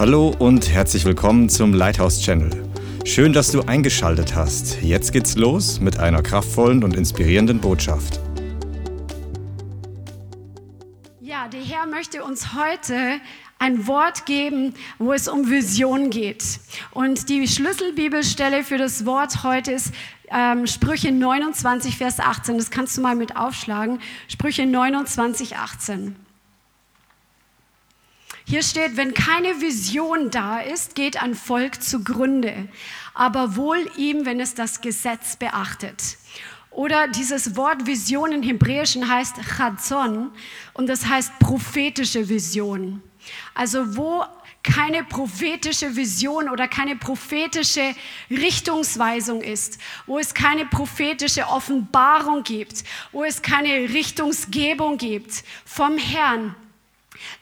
Hallo und herzlich willkommen zum Lighthouse Channel. Schön, dass du eingeschaltet hast. Jetzt geht's los mit einer kraftvollen und inspirierenden Botschaft. Ja, der Herr möchte uns heute ein Wort geben, wo es um Vision geht. Und die Schlüsselbibelstelle für das Wort heute ist ähm, Sprüche 29, Vers 18. Das kannst du mal mit aufschlagen. Sprüche 29, 18. Hier steht, wenn keine Vision da ist, geht ein Volk zugrunde, aber wohl ihm, wenn es das Gesetz beachtet. Oder dieses Wort Vision im Hebräischen heißt Chazon und das heißt prophetische Vision. Also wo keine prophetische Vision oder keine prophetische Richtungsweisung ist, wo es keine prophetische Offenbarung gibt, wo es keine Richtungsgebung gibt vom Herrn,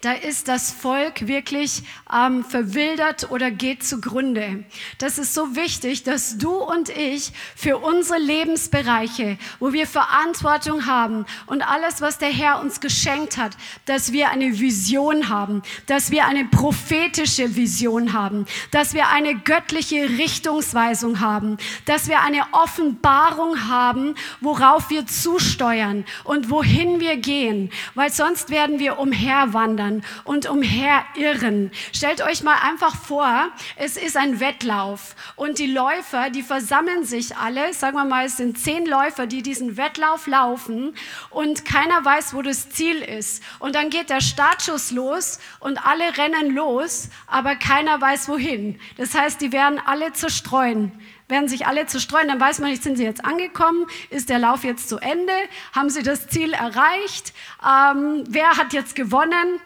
da ist das Volk wirklich ähm, verwildert oder geht zugrunde. Das ist so wichtig, dass du und ich für unsere Lebensbereiche, wo wir Verantwortung haben und alles, was der Herr uns geschenkt hat, dass wir eine Vision haben, dass wir eine prophetische Vision haben, dass wir eine göttliche Richtungsweisung haben, dass wir eine Offenbarung haben, worauf wir zusteuern und wohin wir gehen, weil sonst werden wir umherwandern umherwandern und umherirren. Stellt euch mal einfach vor, es ist ein Wettlauf und die Läufer, die versammeln sich alle, sagen wir mal, es sind zehn Läufer, die diesen Wettlauf laufen und keiner weiß, wo das Ziel ist. Und dann geht der Startschuss los und alle rennen los, aber keiner weiß wohin. Das heißt, die werden alle zerstreuen werden sich alle zerstreuen, dann weiß man nicht, sind sie jetzt angekommen, ist der Lauf jetzt zu Ende, haben sie das Ziel erreicht, ähm, wer hat jetzt gewonnen?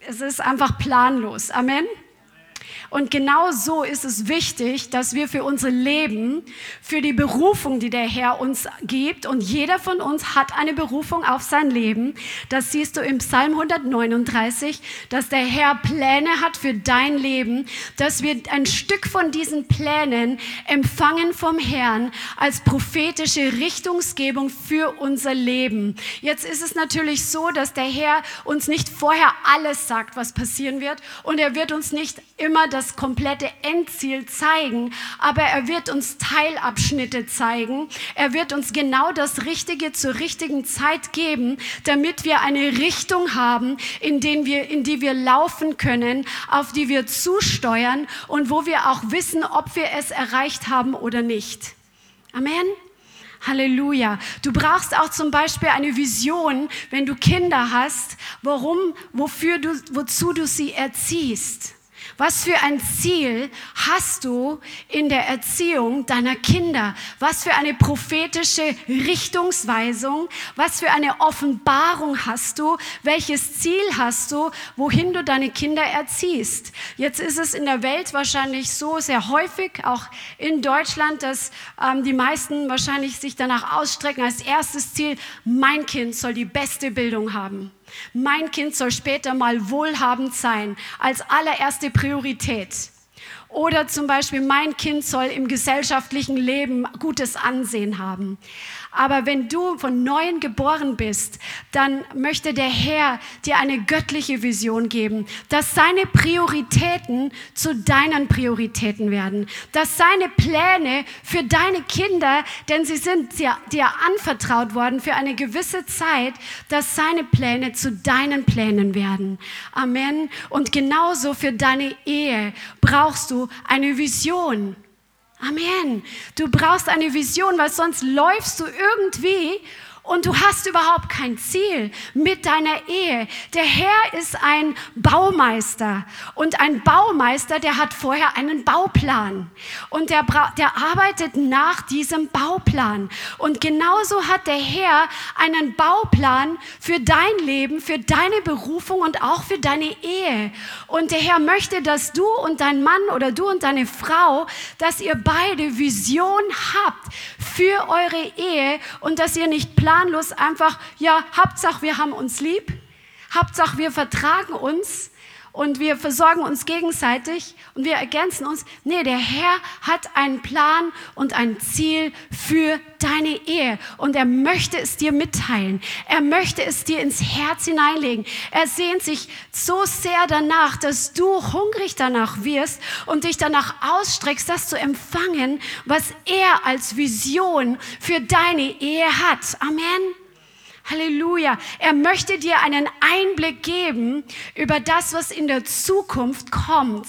Es ist einfach planlos. Amen. Und genau so ist es wichtig, dass wir für unser Leben, für die Berufung, die der Herr uns gibt, und jeder von uns hat eine Berufung auf sein Leben. Das siehst du im Psalm 139, dass der Herr Pläne hat für dein Leben, dass wir ein Stück von diesen Plänen empfangen vom Herrn als prophetische Richtungsgebung für unser Leben. Jetzt ist es natürlich so, dass der Herr uns nicht vorher alles sagt, was passieren wird, und er wird uns nicht immer das das komplette Endziel zeigen, aber er wird uns Teilabschnitte zeigen. Er wird uns genau das Richtige zur richtigen Zeit geben, damit wir eine Richtung haben, in, den wir, in die wir laufen können, auf die wir zusteuern und wo wir auch wissen, ob wir es erreicht haben oder nicht. Amen. Halleluja. Du brauchst auch zum Beispiel eine Vision, wenn du Kinder hast, warum, wofür du, wozu du sie erziehst. Was für ein Ziel hast du in der Erziehung deiner Kinder? Was für eine prophetische Richtungsweisung? Was für eine Offenbarung hast du? Welches Ziel hast du, wohin du deine Kinder erziehst? Jetzt ist es in der Welt wahrscheinlich so sehr häufig, auch in Deutschland, dass ähm, die meisten wahrscheinlich sich danach ausstrecken als erstes Ziel, mein Kind soll die beste Bildung haben. Mein Kind soll später mal wohlhabend sein, als allererste Priorität. Oder zum Beispiel, mein Kind soll im gesellschaftlichen Leben gutes Ansehen haben. Aber wenn du von neuem geboren bist, dann möchte der Herr dir eine göttliche Vision geben, dass seine Prioritäten zu deinen Prioritäten werden, dass seine Pläne für deine Kinder, denn sie sind dir, dir anvertraut worden für eine gewisse Zeit, dass seine Pläne zu deinen Plänen werden. Amen. Und genauso für deine Ehe brauchst du eine Vision. Amen. Du brauchst eine Vision, weil sonst läufst du irgendwie und du hast überhaupt kein Ziel mit deiner Ehe. Der Herr ist ein Baumeister und ein Baumeister, der hat vorher einen Bauplan und der, der arbeitet nach diesem Bauplan. Und genauso hat der Herr einen Bauplan für dein Leben, für deine Berufung und auch für deine Ehe. Und der Herr möchte, dass du und dein Mann oder du und deine Frau, dass ihr beide Vision habt für eure Ehe und dass ihr nicht plant, planlos einfach, ja, Hauptsache wir haben uns lieb, Hauptsache wir vertragen uns und wir versorgen uns gegenseitig und wir ergänzen uns. Nee, der Herr hat einen Plan und ein Ziel für deine Ehe und er möchte es dir mitteilen. Er möchte es dir ins Herz hineinlegen. Er sehnt sich so sehr danach, dass du hungrig danach wirst und dich danach ausstreckst, das zu empfangen, was er als Vision für deine Ehe hat. Amen. Halleluja. Er möchte dir einen Einblick geben über das, was in der Zukunft kommt.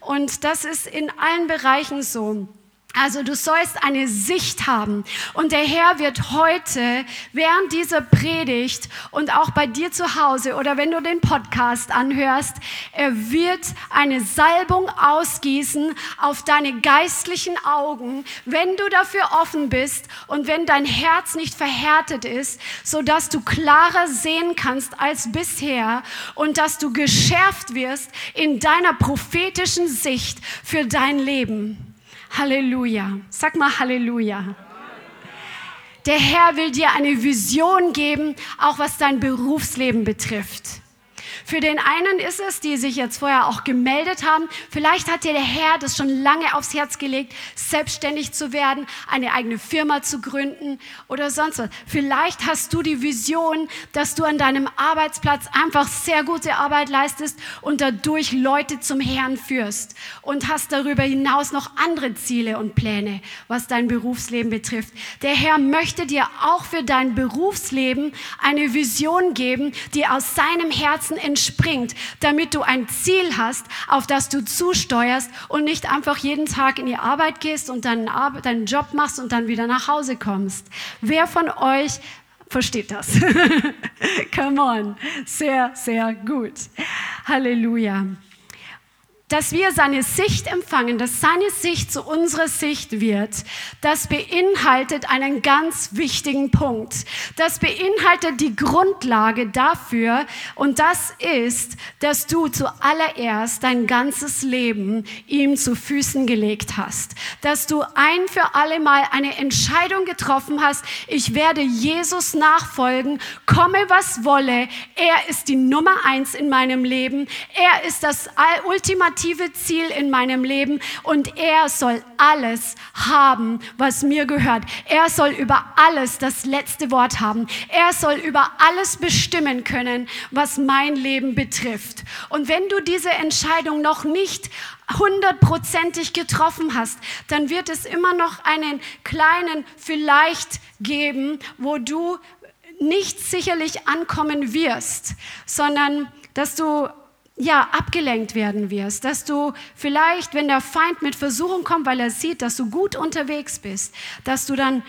Und das ist in allen Bereichen so. Also du sollst eine Sicht haben. Und der Herr wird heute während dieser Predigt und auch bei dir zu Hause oder wenn du den Podcast anhörst, er wird eine Salbung ausgießen auf deine geistlichen Augen, wenn du dafür offen bist und wenn dein Herz nicht verhärtet ist, so dass du klarer sehen kannst als bisher und dass du geschärft wirst in deiner prophetischen Sicht für dein Leben. Halleluja. Sag mal Halleluja. Der Herr will dir eine Vision geben, auch was dein Berufsleben betrifft. Für den einen ist es, die sich jetzt vorher auch gemeldet haben, vielleicht hat dir der Herr das schon lange aufs Herz gelegt, selbstständig zu werden, eine eigene Firma zu gründen oder sonst was. Vielleicht hast du die Vision, dass du an deinem Arbeitsplatz einfach sehr gute Arbeit leistest und dadurch Leute zum Herrn führst und hast darüber hinaus noch andere Ziele und Pläne, was dein Berufsleben betrifft. Der Herr möchte dir auch für dein Berufsleben eine Vision geben, die aus seinem Herzen entsteht entspringt, damit du ein Ziel hast, auf das du zusteuerst und nicht einfach jeden Tag in die Arbeit gehst und deinen, Ar deinen Job machst und dann wieder nach Hause kommst. Wer von euch versteht das? Come on. Sehr, sehr gut. Halleluja dass wir seine Sicht empfangen, dass seine Sicht zu unserer Sicht wird, das beinhaltet einen ganz wichtigen Punkt. Das beinhaltet die Grundlage dafür und das ist, dass du zuallererst dein ganzes Leben ihm zu Füßen gelegt hast. Dass du ein für alle Mal eine Entscheidung getroffen hast, ich werde Jesus nachfolgen, komme was wolle, er ist die Nummer eins in meinem Leben, er ist das ultimative ultimative Ziel in meinem Leben und er soll alles haben, was mir gehört. Er soll über alles das letzte Wort haben. Er soll über alles bestimmen können, was mein Leben betrifft. Und wenn du diese Entscheidung noch nicht hundertprozentig getroffen hast, dann wird es immer noch einen kleinen vielleicht geben, wo du nicht sicherlich ankommen wirst, sondern dass du ja, abgelenkt werden wirst, dass du vielleicht, wenn der Feind mit Versuchung kommt, weil er sieht, dass du gut unterwegs bist, dass du dann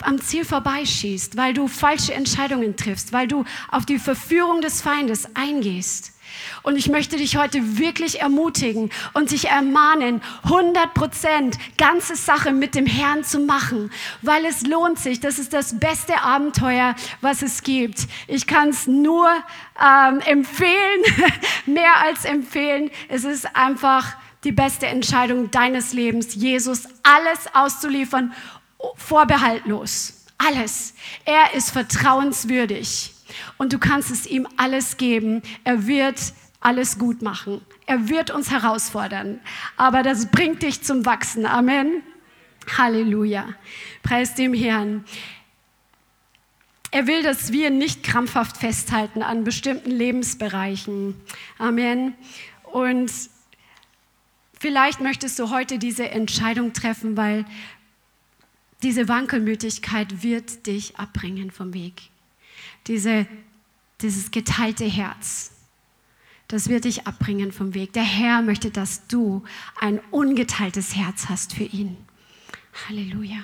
am Ziel vorbeischießt, weil du falsche Entscheidungen triffst, weil du auf die Verführung des Feindes eingehst. Und ich möchte dich heute wirklich ermutigen und dich ermahnen, 100 Prozent ganze Sache mit dem Herrn zu machen, weil es lohnt sich. Das ist das beste Abenteuer, was es gibt. Ich kann es nur ähm, empfehlen, mehr als empfehlen. Es ist einfach die beste Entscheidung deines Lebens, Jesus alles auszuliefern, vorbehaltlos. Alles. Er ist vertrauenswürdig und du kannst es ihm alles geben. Er wird alles gut machen. Er wird uns herausfordern. Aber das bringt dich zum Wachsen. Amen. Halleluja. Preis dem Herrn. Er will, dass wir nicht krampfhaft festhalten an bestimmten Lebensbereichen. Amen. Und vielleicht möchtest du heute diese Entscheidung treffen, weil diese Wankelmütigkeit wird dich abbringen vom Weg. Diese, dieses geteilte Herz das wird dich abbringen vom Weg. Der Herr möchte, dass du ein ungeteiltes Herz hast für ihn. Halleluja.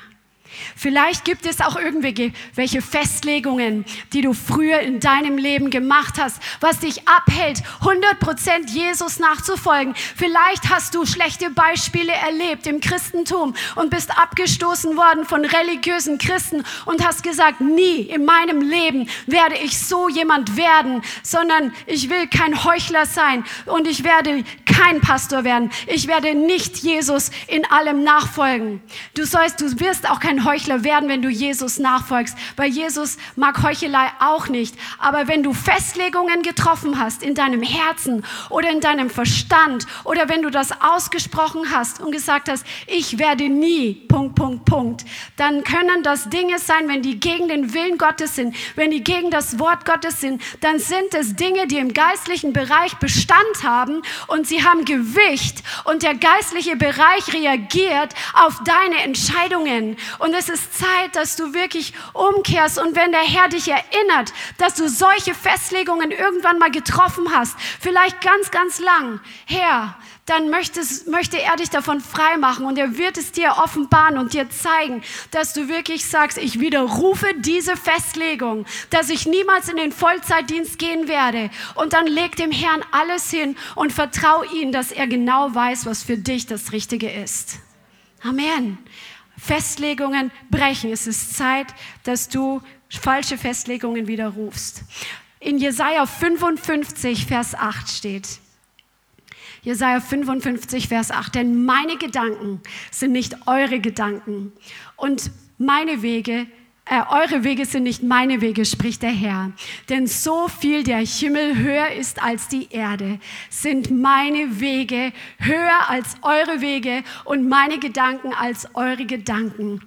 Vielleicht gibt es auch irgendwelche Festlegungen, die du früher in deinem Leben gemacht hast, was dich abhält, 100% Jesus nachzufolgen. Vielleicht hast du schlechte Beispiele erlebt im Christentum und bist abgestoßen worden von religiösen Christen und hast gesagt, nie in meinem Leben werde ich so jemand werden, sondern ich will kein Heuchler sein und ich werde kein Pastor werden. Ich werde nicht Jesus in allem nachfolgen. Du sollst, du wirst auch kein Heuchler werden, wenn du Jesus nachfolgst, weil Jesus mag Heuchelei auch nicht. Aber wenn du Festlegungen getroffen hast in deinem Herzen oder in deinem Verstand oder wenn du das ausgesprochen hast und gesagt hast, ich werde nie, Punkt, Punkt, Punkt, dann können das Dinge sein, wenn die gegen den Willen Gottes sind, wenn die gegen das Wort Gottes sind, dann sind es Dinge, die im geistlichen Bereich Bestand haben und sie haben Gewicht und der geistliche Bereich reagiert auf deine Entscheidungen. Und es ist Zeit, dass du wirklich umkehrst und wenn der Herr dich erinnert, dass du solche Festlegungen irgendwann mal getroffen hast, vielleicht ganz, ganz lang, Herr, dann möchtest, möchte er dich davon freimachen und er wird es dir offenbaren und dir zeigen, dass du wirklich sagst, ich widerrufe diese Festlegung, dass ich niemals in den Vollzeitdienst gehen werde. Und dann leg dem Herrn alles hin und vertrau ihm, dass er genau weiß, was für dich das Richtige ist. Amen. Festlegungen brechen. Es ist Zeit, dass du falsche Festlegungen widerrufst. In Jesaja 55, Vers 8 steht, Jesaja 55, Vers 8. Denn meine Gedanken sind nicht eure Gedanken und meine Wege äh, eure Wege sind nicht meine Wege, spricht der Herr. Denn so viel der Himmel höher ist als die Erde, sind meine Wege höher als eure Wege und meine Gedanken als eure Gedanken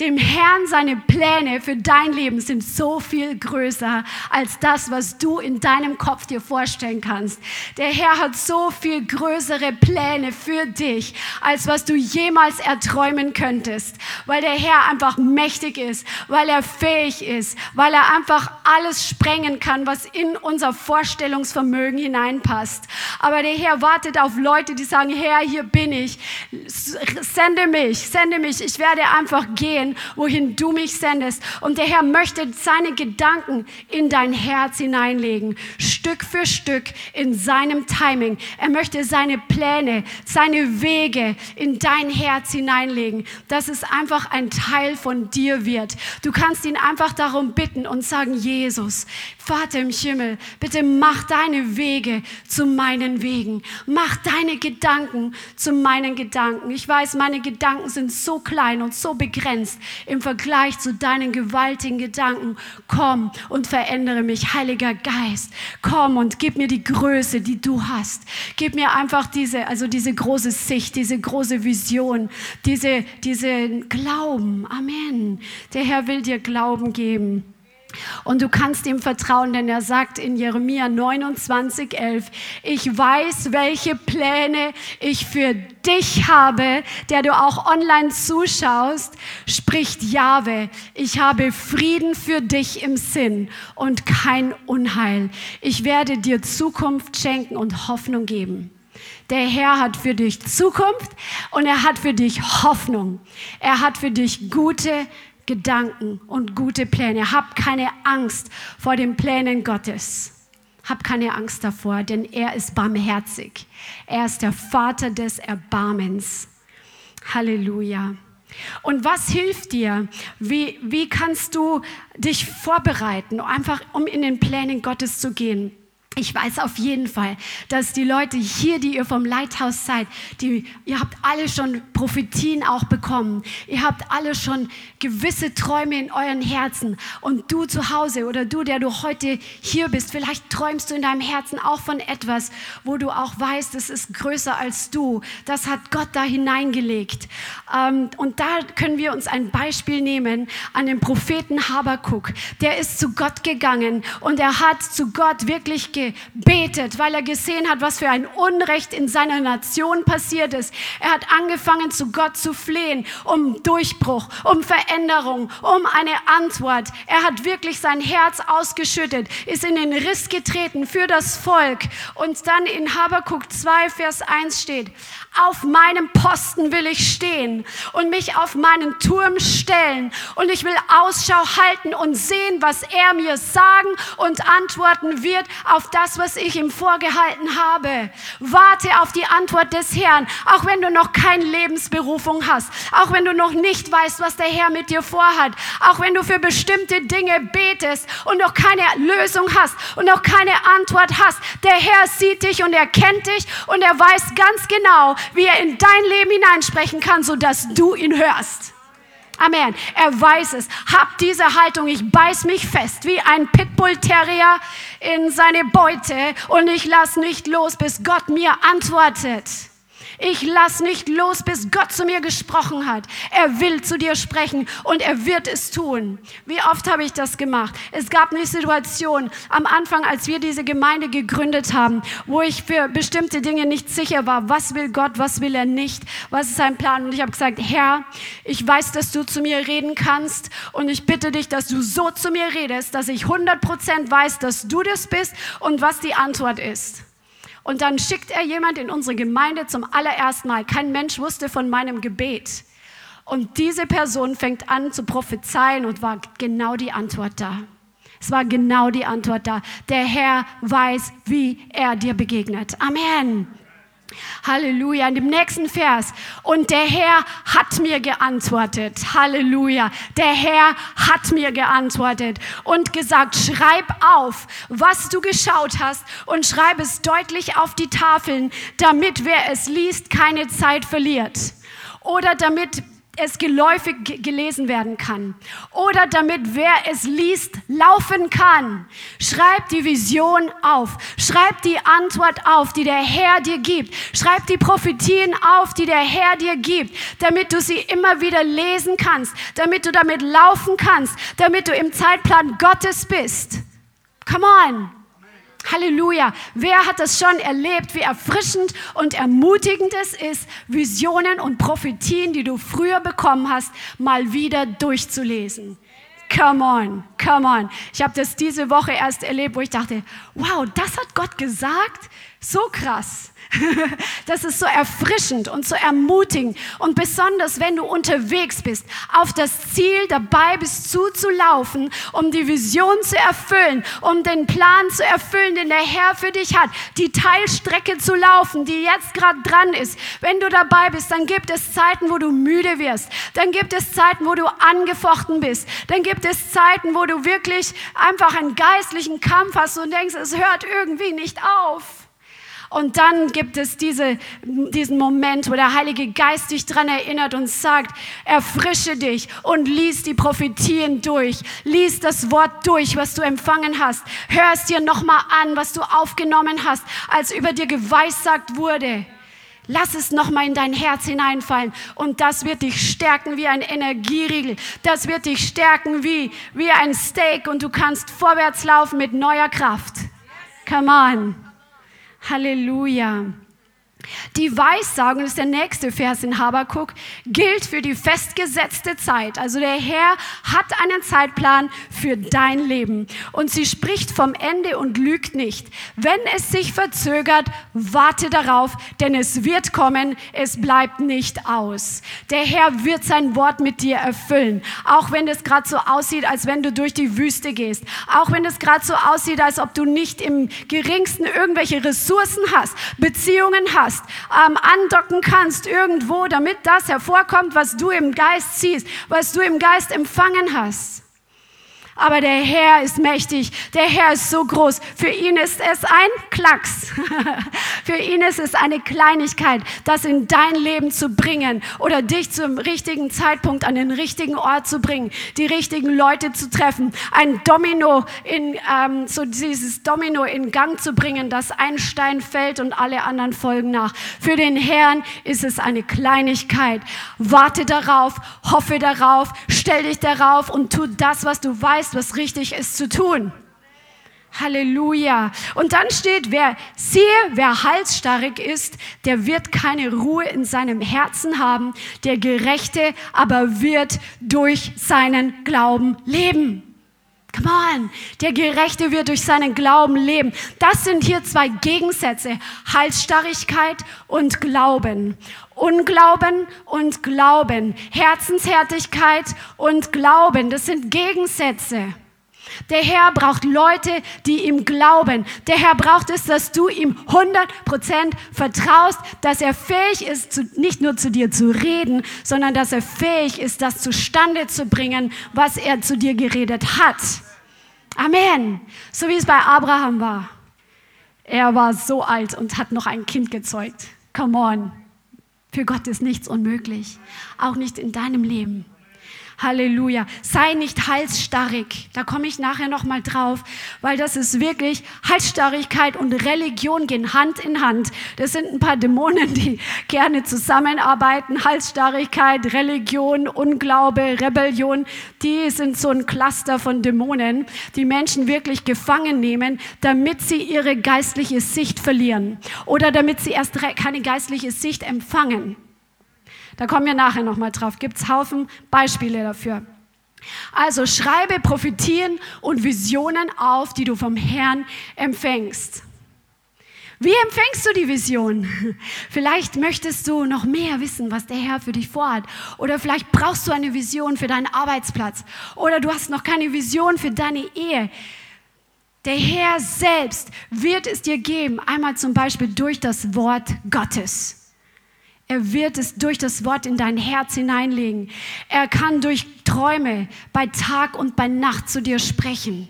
dem Herrn seine Pläne für dein Leben sind so viel größer als das, was du in deinem Kopf dir vorstellen kannst. Der Herr hat so viel größere Pläne für dich, als was du jemals erträumen könntest, weil der Herr einfach mächtig ist, weil er fähig ist, weil er einfach alles sprengen kann, was in unser Vorstellungsvermögen hineinpasst. Aber der Herr wartet auf Leute, die sagen, Herr, hier bin ich, sende mich, sende mich, ich werde einfach gehen wohin du mich sendest. Und der Herr möchte seine Gedanken in dein Herz hineinlegen, Stück für Stück in seinem Timing. Er möchte seine Pläne, seine Wege in dein Herz hineinlegen, dass es einfach ein Teil von dir wird. Du kannst ihn einfach darum bitten und sagen, Jesus, Vater im Himmel, bitte mach deine Wege zu meinen Wegen. Mach deine Gedanken zu meinen Gedanken. Ich weiß, meine Gedanken sind so klein und so begrenzt im Vergleich zu deinen gewaltigen Gedanken. Komm und verändere mich, Heiliger Geist. Komm und gib mir die Größe, die du hast. Gib mir einfach diese, also diese große Sicht, diese große Vision, diese, diese Glauben. Amen. Der Herr will dir Glauben geben. Und du kannst ihm vertrauen, denn er sagt in Jeremia 29, 11, ich weiß, welche Pläne ich für dich habe, der du auch online zuschaust, spricht Jahwe. Ich habe Frieden für dich im Sinn und kein Unheil. Ich werde dir Zukunft schenken und Hoffnung geben. Der Herr hat für dich Zukunft und er hat für dich Hoffnung. Er hat für dich gute Gedanken und gute Pläne. Hab keine Angst vor den Plänen Gottes. Hab keine Angst davor, denn er ist barmherzig. Er ist der Vater des Erbarmens. Halleluja. Und was hilft dir? Wie, wie kannst du dich vorbereiten, einfach um in den Plänen Gottes zu gehen? Ich weiß auf jeden Fall, dass die Leute hier, die ihr vom Leithaus seid, die, ihr habt alle schon Prophetien auch bekommen. Ihr habt alle schon gewisse Träume in euren Herzen. Und du zu Hause oder du, der du heute hier bist, vielleicht träumst du in deinem Herzen auch von etwas, wo du auch weißt, es ist größer als du. Das hat Gott da hineingelegt. Ähm, und da können wir uns ein Beispiel nehmen an den Propheten Habakuk. Der ist zu Gott gegangen und er hat zu Gott wirklich gebetet, weil er gesehen hat, was für ein Unrecht in seiner Nation passiert ist. Er hat angefangen, zu Gott zu flehen, um Durchbruch, um Veränderung, um eine Antwort. Er hat wirklich sein Herz ausgeschüttet, ist in den Riss getreten für das Volk. Und dann in Habakuk 2, Vers 1 steht, auf meinem Posten will ich stehen und mich auf meinen Turm stellen und ich will Ausschau halten und sehen, was er mir sagen und antworten wird auf das, was ich ihm vorgehalten habe. Warte auf die Antwort des Herrn, auch wenn du noch keine Lebensberufung hast, auch wenn du noch nicht weißt, was der Herr mit dir vorhat, auch wenn du für bestimmte Dinge betest und noch keine Lösung hast und noch keine Antwort hast. Der Herr sieht dich und er kennt dich und er weiß ganz genau, wie er in dein Leben hineinsprechen kann, sodass du ihn hörst. Amen. Er weiß es. Hab diese Haltung. Ich beiß mich fest wie ein Pitbull-Terrier in seine Beute und ich lass nicht los, bis Gott mir antwortet. Ich lass nicht los, bis Gott zu mir gesprochen hat. Er will zu dir sprechen und er wird es tun. Wie oft habe ich das gemacht? Es gab eine Situation am Anfang, als wir diese Gemeinde gegründet haben, wo ich für bestimmte Dinge nicht sicher war. Was will Gott? Was will er nicht? Was ist sein Plan? Und ich habe gesagt, Herr, ich weiß, dass du zu mir reden kannst und ich bitte dich, dass du so zu mir redest, dass ich 100% weiß, dass du das bist und was die Antwort ist. Und dann schickt er jemand in unsere Gemeinde zum allerersten Mal. Kein Mensch wusste von meinem Gebet. Und diese Person fängt an zu prophezeien und war genau die Antwort da. Es war genau die Antwort da. Der Herr weiß, wie er dir begegnet. Amen. Halleluja. In dem nächsten Vers. Und der Herr hat mir geantwortet. Halleluja. Der Herr hat mir geantwortet und gesagt, schreib auf, was du geschaut hast und schreib es deutlich auf die Tafeln, damit wer es liest, keine Zeit verliert. Oder damit es geläufig gelesen werden kann oder damit wer es liest laufen kann. Schreib die Vision auf, schreib die Antwort auf, die der Herr dir gibt. Schreib die Prophetien auf, die der Herr dir gibt, damit du sie immer wieder lesen kannst, damit du damit laufen kannst, damit du im Zeitplan Gottes bist. Come on. Halleluja. Wer hat das schon erlebt, wie erfrischend und ermutigend es ist, Visionen und Prophetien, die du früher bekommen hast, mal wieder durchzulesen? Come on, come on. Ich habe das diese Woche erst erlebt, wo ich dachte, wow, das hat Gott gesagt? So krass. Das ist so erfrischend und so ermutigend. Und besonders, wenn du unterwegs bist, auf das Ziel dabei bist, zuzulaufen, um die Vision zu erfüllen, um den Plan zu erfüllen, den der Herr für dich hat, die Teilstrecke zu laufen, die jetzt gerade dran ist. Wenn du dabei bist, dann gibt es Zeiten, wo du müde wirst. Dann gibt es Zeiten, wo du angefochten bist. Dann gibt es Zeiten, wo du wirklich einfach einen geistlichen Kampf hast und denkst, es hört irgendwie nicht auf. Und dann gibt es diese, diesen Moment, wo der Heilige Geist dich daran erinnert und sagt, erfrische dich und lies die Prophetien durch. Lies das Wort durch, was du empfangen hast. Hör es dir nochmal an, was du aufgenommen hast, als über dir geweissagt wurde. Lass es nochmal in dein Herz hineinfallen und das wird dich stärken wie ein Energieriegel. Das wird dich stärken wie, wie ein Steak und du kannst vorwärts laufen mit neuer Kraft. Come on. Halleluja. Die Weissagung, das ist der nächste Vers in Habakuk, gilt für die festgesetzte Zeit. Also der Herr hat einen Zeitplan für dein Leben. Und sie spricht vom Ende und lügt nicht. Wenn es sich verzögert, warte darauf, denn es wird kommen, es bleibt nicht aus. Der Herr wird sein Wort mit dir erfüllen. Auch wenn es gerade so aussieht, als wenn du durch die Wüste gehst. Auch wenn es gerade so aussieht, als ob du nicht im geringsten irgendwelche Ressourcen hast, Beziehungen hast hast, ähm, andocken kannst irgendwo, damit das hervorkommt, was du im Geist siehst, was du im Geist empfangen hast. Aber der Herr ist mächtig, der Herr ist so groß. Für ihn ist es ein Klacks. Für ihn ist es eine Kleinigkeit, das in dein Leben zu bringen oder dich zum richtigen Zeitpunkt an den richtigen Ort zu bringen, die richtigen Leute zu treffen, ein Domino in, ähm, so dieses Domino in Gang zu bringen, dass ein Stein fällt und alle anderen folgen nach. Für den Herrn ist es eine Kleinigkeit. Warte darauf, hoffe darauf, stell dich darauf und tu das, was du weißt, weißt, was richtig ist zu tun. Halleluja. Und dann steht, wer siehe, wer halsstarrig ist, der wird keine Ruhe in seinem Herzen haben, der Gerechte aber wird durch seinen Glauben leben. Come on, der Gerechte wird durch seinen Glauben leben. Das sind hier zwei Gegensätze, Halsstarrigkeit und Glauben. Unglauben und Glauben, Herzenshärtigkeit und Glauben, das sind Gegensätze. Der Herr braucht Leute, die ihm glauben. Der Herr braucht es, dass du ihm 100% vertraust, dass er fähig ist, zu, nicht nur zu dir zu reden, sondern dass er fähig ist, das zustande zu bringen, was er zu dir geredet hat. Amen. So wie es bei Abraham war. Er war so alt und hat noch ein Kind gezeugt. Come on. Für Gott ist nichts unmöglich. Auch nicht in deinem Leben. Halleluja. Sei nicht halsstarrig. Da komme ich nachher noch mal drauf, weil das ist wirklich Halsstarrigkeit und Religion gehen Hand in Hand. Das sind ein paar Dämonen, die gerne zusammenarbeiten. Halsstarrigkeit, Religion, Unglaube, Rebellion, die sind so ein Cluster von Dämonen, die Menschen wirklich gefangen nehmen, damit sie ihre geistliche Sicht verlieren oder damit sie erst keine geistliche Sicht empfangen. Da kommen wir nachher nochmal drauf. Gibt es Haufen Beispiele dafür. Also schreibe Prophetien und Visionen auf, die du vom Herrn empfängst. Wie empfängst du die Vision? Vielleicht möchtest du noch mehr wissen, was der Herr für dich vorhat. Oder vielleicht brauchst du eine Vision für deinen Arbeitsplatz. Oder du hast noch keine Vision für deine Ehe. Der Herr selbst wird es dir geben, einmal zum Beispiel durch das Wort Gottes. Er wird es durch das Wort in dein Herz hineinlegen. Er kann durch Träume bei Tag und bei Nacht zu dir sprechen.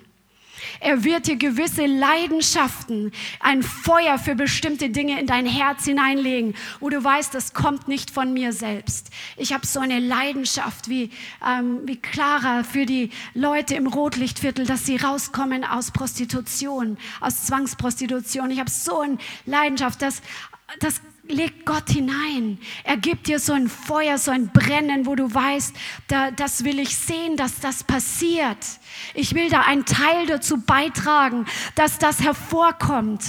Er wird dir gewisse Leidenschaften, ein Feuer für bestimmte Dinge in dein Herz hineinlegen, wo du weißt, das kommt nicht von mir selbst. Ich habe so eine Leidenschaft wie, ähm, wie Clara für die Leute im Rotlichtviertel, dass sie rauskommen aus Prostitution, aus Zwangsprostitution. Ich habe so eine Leidenschaft, dass das legt Gott hinein. Er gibt dir so ein Feuer, so ein Brennen, wo du weißt, da, das will ich sehen, dass das passiert. Ich will da einen Teil dazu beitragen, dass das hervorkommt.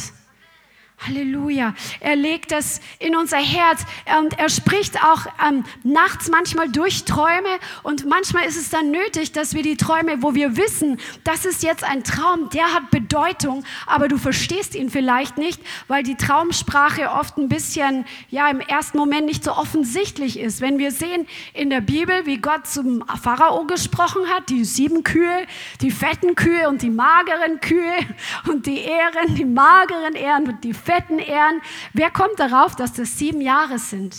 Halleluja. Er legt das in unser Herz und er spricht auch ähm, nachts manchmal durch Träume und manchmal ist es dann nötig, dass wir die Träume, wo wir wissen, das ist jetzt ein Traum, der hat Bedeutung, aber du verstehst ihn vielleicht nicht, weil die Traumsprache oft ein bisschen, ja, im ersten Moment nicht so offensichtlich ist. Wenn wir sehen in der Bibel, wie Gott zum Pharao gesprochen hat, die sieben Kühe, die fetten Kühe und die mageren Kühe und die Ehren, die mageren Ehren und die fetten fetten Ehren. Wer kommt darauf, dass das sieben Jahre sind?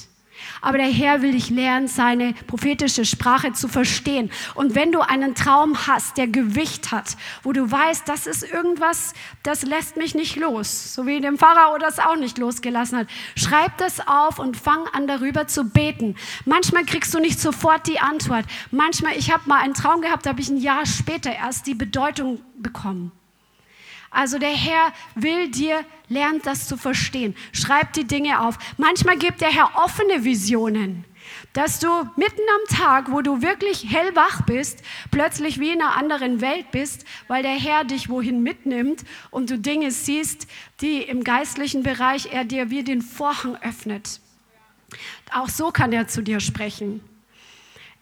Aber der Herr will dich lernen, seine prophetische Sprache zu verstehen. Und wenn du einen Traum hast, der Gewicht hat, wo du weißt, das ist irgendwas, das lässt mich nicht los, so wie dem Pharao das auch nicht losgelassen hat, schreib das auf und fang an darüber zu beten. Manchmal kriegst du nicht sofort die Antwort. Manchmal, ich habe mal einen Traum gehabt, da habe ich ein Jahr später erst die Bedeutung bekommen. Also der Herr will dir lernen, das zu verstehen. Schreib die Dinge auf. Manchmal gibt der Herr offene Visionen, dass du mitten am Tag, wo du wirklich hellwach bist, plötzlich wie in einer anderen Welt bist, weil der Herr dich wohin mitnimmt und du Dinge siehst, die im geistlichen Bereich er dir wie den Vorhang öffnet. Auch so kann er zu dir sprechen.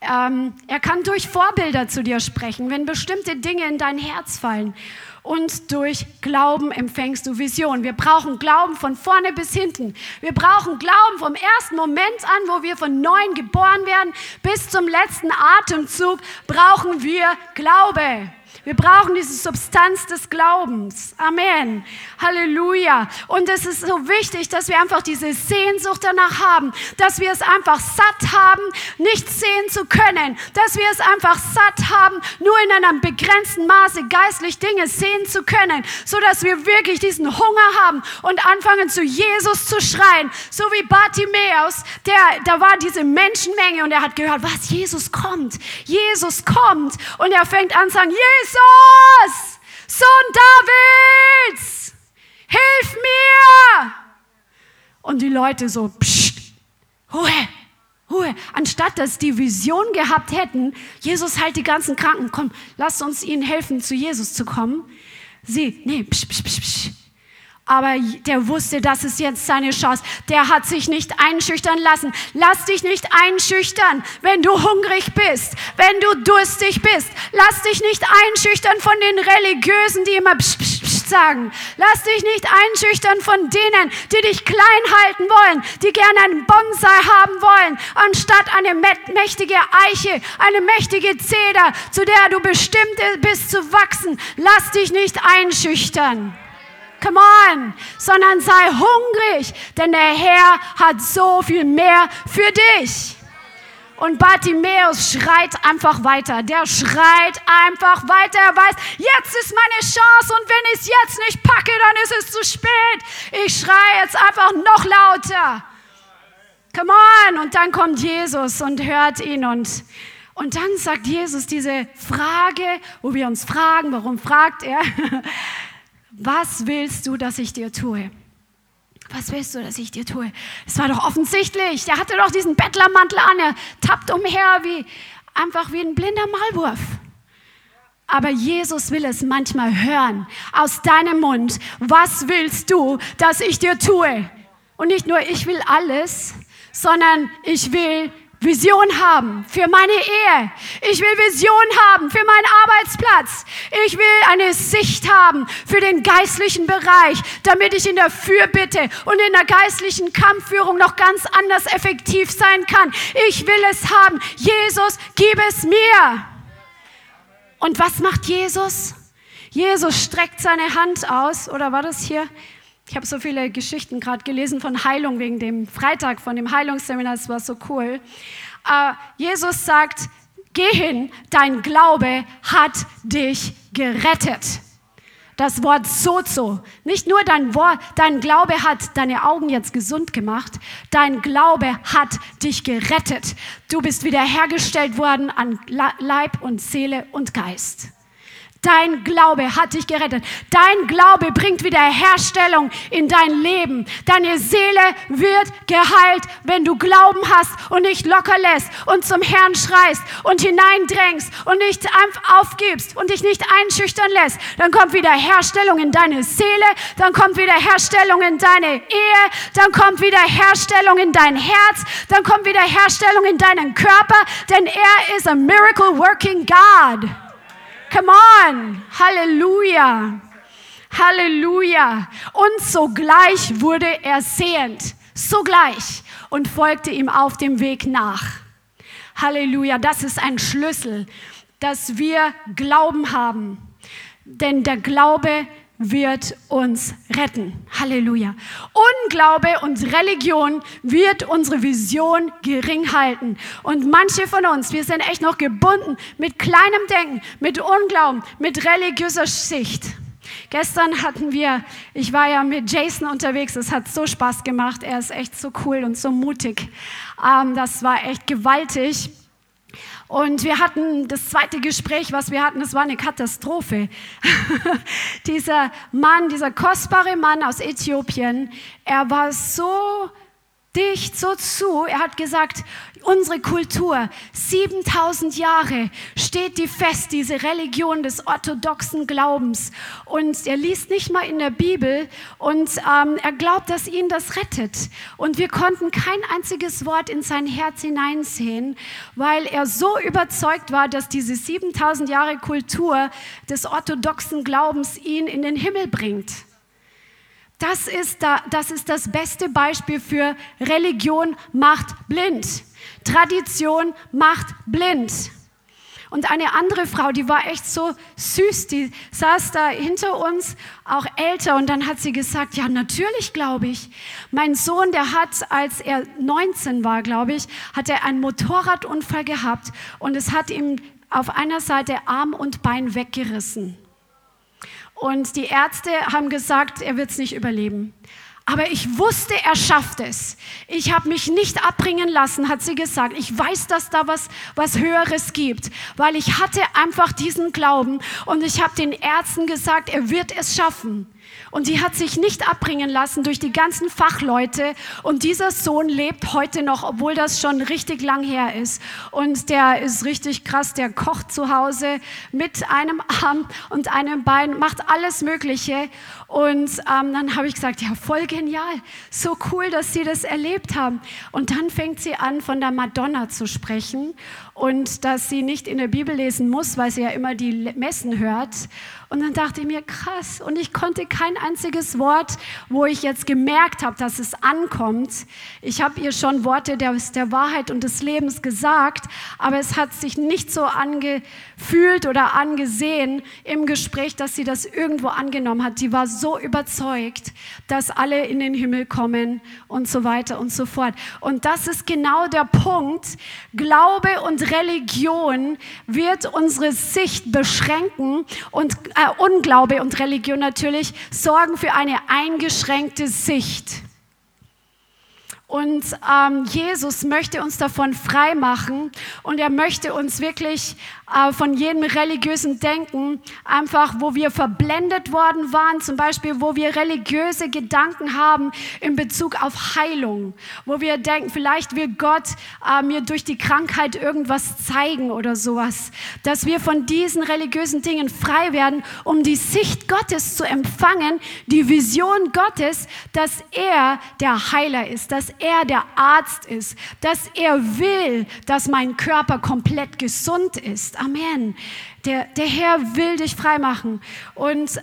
Ähm, er kann durch Vorbilder zu dir sprechen, wenn bestimmte Dinge in dein Herz fallen und durch Glauben empfängst du Vision. Wir brauchen Glauben von vorne bis hinten. Wir brauchen Glauben vom ersten Moment an, wo wir von neuem geboren werden, bis zum letzten Atemzug brauchen wir Glaube. Wir brauchen diese Substanz des Glaubens. Amen. Halleluja. Und es ist so wichtig, dass wir einfach diese Sehnsucht danach haben, dass wir es einfach satt haben, nicht sehen zu können, dass wir es einfach satt haben, nur in einem begrenzten Maße geistlich Dinge sehen zu können, so dass wir wirklich diesen Hunger haben und anfangen zu Jesus zu schreien, so wie Bartimäus, der da war diese Menschenmenge und er hat gehört, was Jesus kommt. Jesus kommt und er fängt an zu sagen, Jesus Jesus, Sohn Davids, hilf mir! Und die Leute so, psst, Ruhe, Ruhe. Anstatt dass die Vision gehabt hätten, Jesus heilt die ganzen Kranken, komm, lass uns ihnen helfen, zu Jesus zu kommen. Sie, nee, psch, psch, psch, psch aber der wusste, das ist jetzt seine Chance. Der hat sich nicht einschüchtern lassen. Lass dich nicht einschüchtern, wenn du hungrig bist, wenn du durstig bist. Lass dich nicht einschüchtern von den Religiösen, die immer psch, psch, psch sagen. Lass dich nicht einschüchtern von denen, die dich klein halten wollen, die gerne einen Bonsai haben wollen, anstatt eine mächtige Eiche, eine mächtige Zeder, zu der du bestimmt bist zu wachsen. Lass dich nicht einschüchtern. Come on, sondern sei hungrig, denn der Herr hat so viel mehr für dich. Und Bartimäus schreit einfach weiter. Der schreit einfach weiter. Er weiß, jetzt ist meine Chance und wenn ich es jetzt nicht packe, dann ist es zu spät. Ich schreie jetzt einfach noch lauter. Come on. Und dann kommt Jesus und hört ihn und und dann sagt Jesus diese Frage, wo wir uns fragen, warum fragt er? Was willst du, dass ich dir tue? Was willst du, dass ich dir tue? Es war doch offensichtlich. Der hatte doch diesen Bettlermantel an. Er tappt umher wie einfach wie ein blinder Maulwurf. Aber Jesus will es manchmal hören aus deinem Mund. Was willst du, dass ich dir tue? Und nicht nur ich will alles, sondern ich will Vision haben für meine Ehe. Ich will Vision haben für meinen Arbeitsplatz. Ich will eine Sicht haben für den geistlichen Bereich, damit ich in der Fürbitte und in der geistlichen Kampfführung noch ganz anders effektiv sein kann. Ich will es haben. Jesus, gib es mir. Und was macht Jesus? Jesus streckt seine Hand aus, oder war das hier? Ich habe so viele Geschichten gerade gelesen von Heilung wegen dem Freitag, von dem Heilungsseminar, das war so cool. Uh, Jesus sagt, geh hin, dein Glaube hat dich gerettet. Das Wort sozo, nicht nur dein, Wort, dein Glaube hat deine Augen jetzt gesund gemacht, dein Glaube hat dich gerettet. Du bist wiederhergestellt worden an Leib und Seele und Geist. Dein Glaube hat dich gerettet. Dein Glaube bringt Wiederherstellung in dein Leben. Deine Seele wird geheilt, wenn du Glauben hast und nicht locker lässt und zum Herrn schreist und hineindrängst und nicht aufgibst und dich nicht einschüchtern lässt. Dann kommt Wiederherstellung in deine Seele, dann kommt Wiederherstellung in deine Ehe, dann kommt Wiederherstellung in dein Herz, dann kommt Wiederherstellung in deinen Körper, denn er ist a miracle working God. Come on. Halleluja. Halleluja. Und sogleich wurde er sehend. Sogleich. Und folgte ihm auf dem Weg nach. Halleluja. Das ist ein Schlüssel, dass wir Glauben haben. Denn der Glaube wird uns retten. Halleluja. Unglaube und Religion wird unsere Vision gering halten. Und manche von uns, wir sind echt noch gebunden mit kleinem Denken, mit Unglauben, mit religiöser Sicht. Gestern hatten wir, ich war ja mit Jason unterwegs, es hat so Spaß gemacht, er ist echt so cool und so mutig. Ähm, das war echt gewaltig. Und wir hatten das zweite Gespräch, was wir hatten, das war eine Katastrophe. dieser Mann, dieser kostbare Mann aus Äthiopien, er war so dicht so zu. Er hat gesagt, unsere Kultur, 7000 Jahre steht die fest, diese Religion des orthodoxen Glaubens. Und er liest nicht mal in der Bibel und ähm, er glaubt, dass ihn das rettet. Und wir konnten kein einziges Wort in sein Herz hineinsehen, weil er so überzeugt war, dass diese 7000 Jahre Kultur des orthodoxen Glaubens ihn in den Himmel bringt. Das ist, da, das ist das beste Beispiel für Religion macht blind. Tradition macht blind. Und eine andere Frau, die war echt so süß, die saß da hinter uns, auch älter, und dann hat sie gesagt, ja, natürlich glaube ich. Mein Sohn, der hat, als er 19 war, glaube ich, hat er einen Motorradunfall gehabt und es hat ihm auf einer Seite Arm und Bein weggerissen. Und die Ärzte haben gesagt, er wird es nicht überleben. Aber ich wusste, er schafft es. Ich habe mich nicht abbringen lassen, hat sie gesagt. Ich weiß, dass da was, was Höheres gibt, weil ich hatte einfach diesen Glauben und ich habe den Ärzten gesagt, er wird es schaffen. Und die hat sich nicht abbringen lassen durch die ganzen Fachleute. Und dieser Sohn lebt heute noch, obwohl das schon richtig lang her ist. Und der ist richtig krass. Der kocht zu Hause mit einem Arm und einem Bein, macht alles Mögliche. Und ähm, dann habe ich gesagt, ja, voll genial. So cool, dass Sie das erlebt haben. Und dann fängt sie an, von der Madonna zu sprechen und dass sie nicht in der Bibel lesen muss, weil sie ja immer die Messen hört. Und dann dachte ich mir, krass. Und ich konnte kein einziges Wort, wo ich jetzt gemerkt habe, dass es ankommt. Ich habe ihr schon Worte der, der Wahrheit und des Lebens gesagt, aber es hat sich nicht so angefühlt oder angesehen im Gespräch, dass sie das irgendwo angenommen hat. Die war überzeugt, dass alle in den Himmel kommen und so weiter und so fort. Und das ist genau der Punkt. Glaube und Religion wird unsere Sicht beschränken und äh, Unglaube und Religion natürlich sorgen für eine eingeschränkte Sicht. Und ähm, Jesus möchte uns davon frei machen und er möchte uns wirklich äh, von jedem religiösen Denken einfach, wo wir verblendet worden waren, zum Beispiel, wo wir religiöse Gedanken haben in Bezug auf Heilung, wo wir denken, vielleicht will Gott äh, mir durch die Krankheit irgendwas zeigen oder sowas, dass wir von diesen religiösen Dingen frei werden, um die Sicht Gottes zu empfangen, die Vision Gottes, dass er der Heiler ist, dass er der Arzt ist, dass er will, dass mein Körper komplett gesund ist. Amen. Der, der Herr will dich frei machen. Und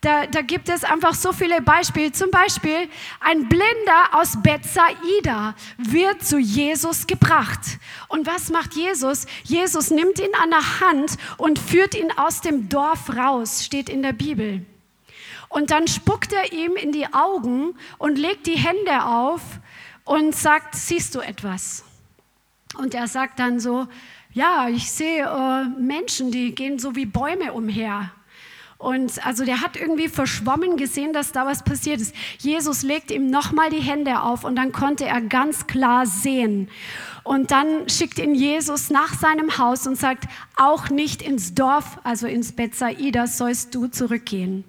da, da, gibt es einfach so viele Beispiele. Zum Beispiel, ein Blinder aus Bethsaida wird zu Jesus gebracht. Und was macht Jesus? Jesus nimmt ihn an der Hand und führt ihn aus dem Dorf raus, steht in der Bibel. Und dann spuckt er ihm in die Augen und legt die Hände auf und sagt, siehst du etwas? Und er sagt dann so, ja, ich sehe äh, Menschen, die gehen so wie Bäume umher. Und also der hat irgendwie verschwommen gesehen, dass da was passiert ist. Jesus legt ihm nochmal die Hände auf und dann konnte er ganz klar sehen. Und dann schickt ihn Jesus nach seinem Haus und sagt, auch nicht ins Dorf, also ins Bethsaida, sollst du zurückgehen.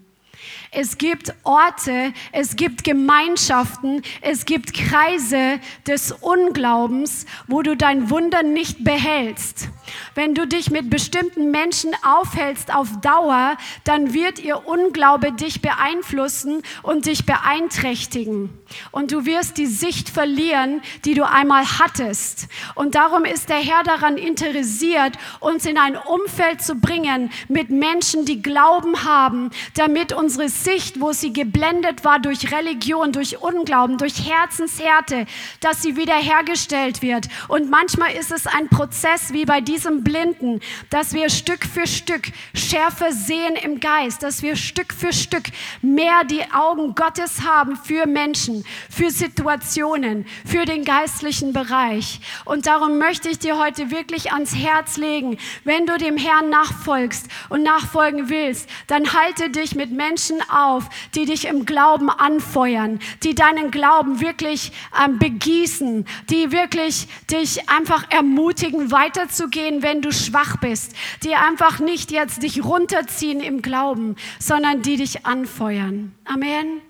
Es gibt Orte, es gibt Gemeinschaften, es gibt Kreise des Unglaubens, wo du dein Wunder nicht behältst. Wenn du dich mit bestimmten Menschen aufhältst auf Dauer, dann wird ihr Unglaube dich beeinflussen und dich beeinträchtigen. Und du wirst die Sicht verlieren, die du einmal hattest. Und darum ist der Herr daran interessiert, uns in ein Umfeld zu bringen mit Menschen, die Glauben haben, damit unsere Sicht, wo sie geblendet war durch Religion, durch Unglauben, durch Herzenshärte, dass sie wiederhergestellt wird. Und manchmal ist es ein Prozess wie bei diesem Blinden, dass wir Stück für Stück schärfer sehen im Geist, dass wir Stück für Stück mehr die Augen Gottes haben für Menschen, für Situationen, für den geistlichen Bereich. Und darum möchte ich dir heute wirklich ans Herz legen, wenn du dem Herrn nachfolgst und nachfolgen willst, dann halte dich mit Menschen auf, die dich im Glauben anfeuern, die deinen Glauben wirklich ähm, begießen, die wirklich dich einfach ermutigen, weiterzugehen, wenn du schwach bist, die einfach nicht jetzt dich runterziehen im Glauben, sondern die dich anfeuern. Amen.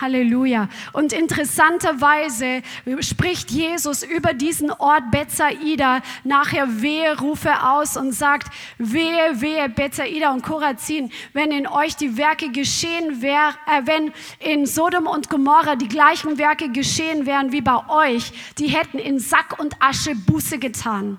Halleluja. Und interessanterweise spricht Jesus über diesen Ort Bethsaida nachher Weherufe aus und sagt, wehe, wehe, Bethsaida und Korazin, wenn in euch die Werke geschehen wären, äh, wenn in Sodom und Gomorra die gleichen Werke geschehen wären wie bei euch, die hätten in Sack und Asche Buße getan.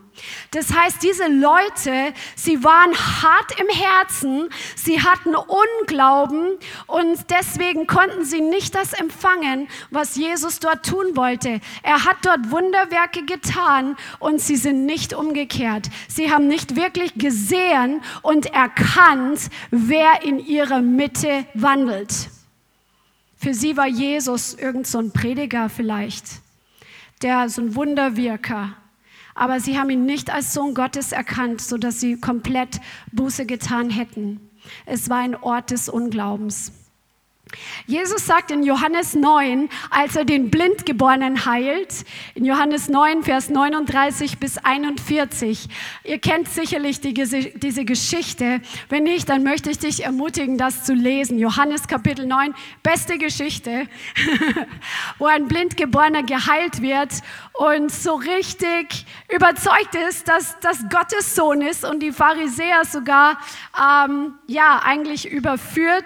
Das heißt, diese Leute, sie waren hart im Herzen, sie hatten Unglauben und deswegen konnten sie nicht das empfangen, was Jesus dort tun wollte. Er hat dort Wunderwerke getan und sie sind nicht umgekehrt. Sie haben nicht wirklich gesehen und erkannt, wer in ihrer Mitte wandelt. Für sie war Jesus irgend so ein Prediger vielleicht, der so ein Wunderwirker aber sie haben ihn nicht als Sohn Gottes erkannt, sodass sie komplett Buße getan hätten. Es war ein Ort des Unglaubens. Jesus sagt in Johannes 9, als er den Blindgeborenen heilt, in Johannes 9, Vers 39 bis 41. Ihr kennt sicherlich die, diese Geschichte. Wenn nicht, dann möchte ich dich ermutigen, das zu lesen. Johannes Kapitel 9, beste Geschichte, wo ein Blindgeborener geheilt wird und so richtig überzeugt ist, dass das Gottes Sohn ist und die Pharisäer sogar, ähm, ja, eigentlich überführt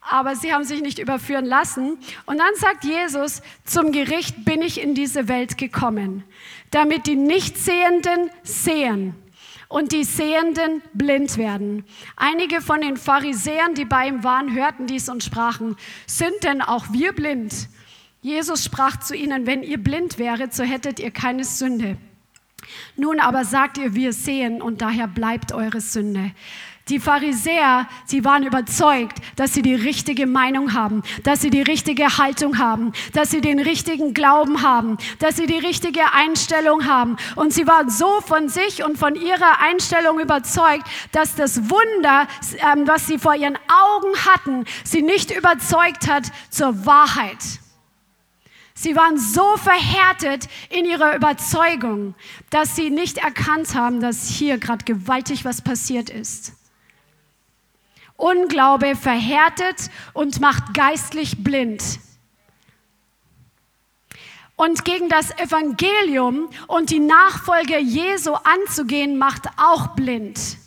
aber sie haben sich nicht überführen lassen. Und dann sagt Jesus, zum Gericht bin ich in diese Welt gekommen, damit die Nichtsehenden sehen und die Sehenden blind werden. Einige von den Pharisäern, die bei ihm waren, hörten dies und sprachen, sind denn auch wir blind? Jesus sprach zu ihnen, wenn ihr blind wäret, so hättet ihr keine Sünde. Nun aber sagt ihr, wir sehen und daher bleibt eure Sünde. Die Pharisäer, sie waren überzeugt, dass sie die richtige Meinung haben, dass sie die richtige Haltung haben, dass sie den richtigen Glauben haben, dass sie die richtige Einstellung haben. Und sie waren so von sich und von ihrer Einstellung überzeugt, dass das Wunder, ähm, was sie vor ihren Augen hatten, sie nicht überzeugt hat zur Wahrheit. Sie waren so verhärtet in ihrer Überzeugung, dass sie nicht erkannt haben, dass hier gerade gewaltig was passiert ist. Unglaube verhärtet und macht geistlich blind. Und gegen das Evangelium und die Nachfolge Jesu anzugehen, macht auch blind.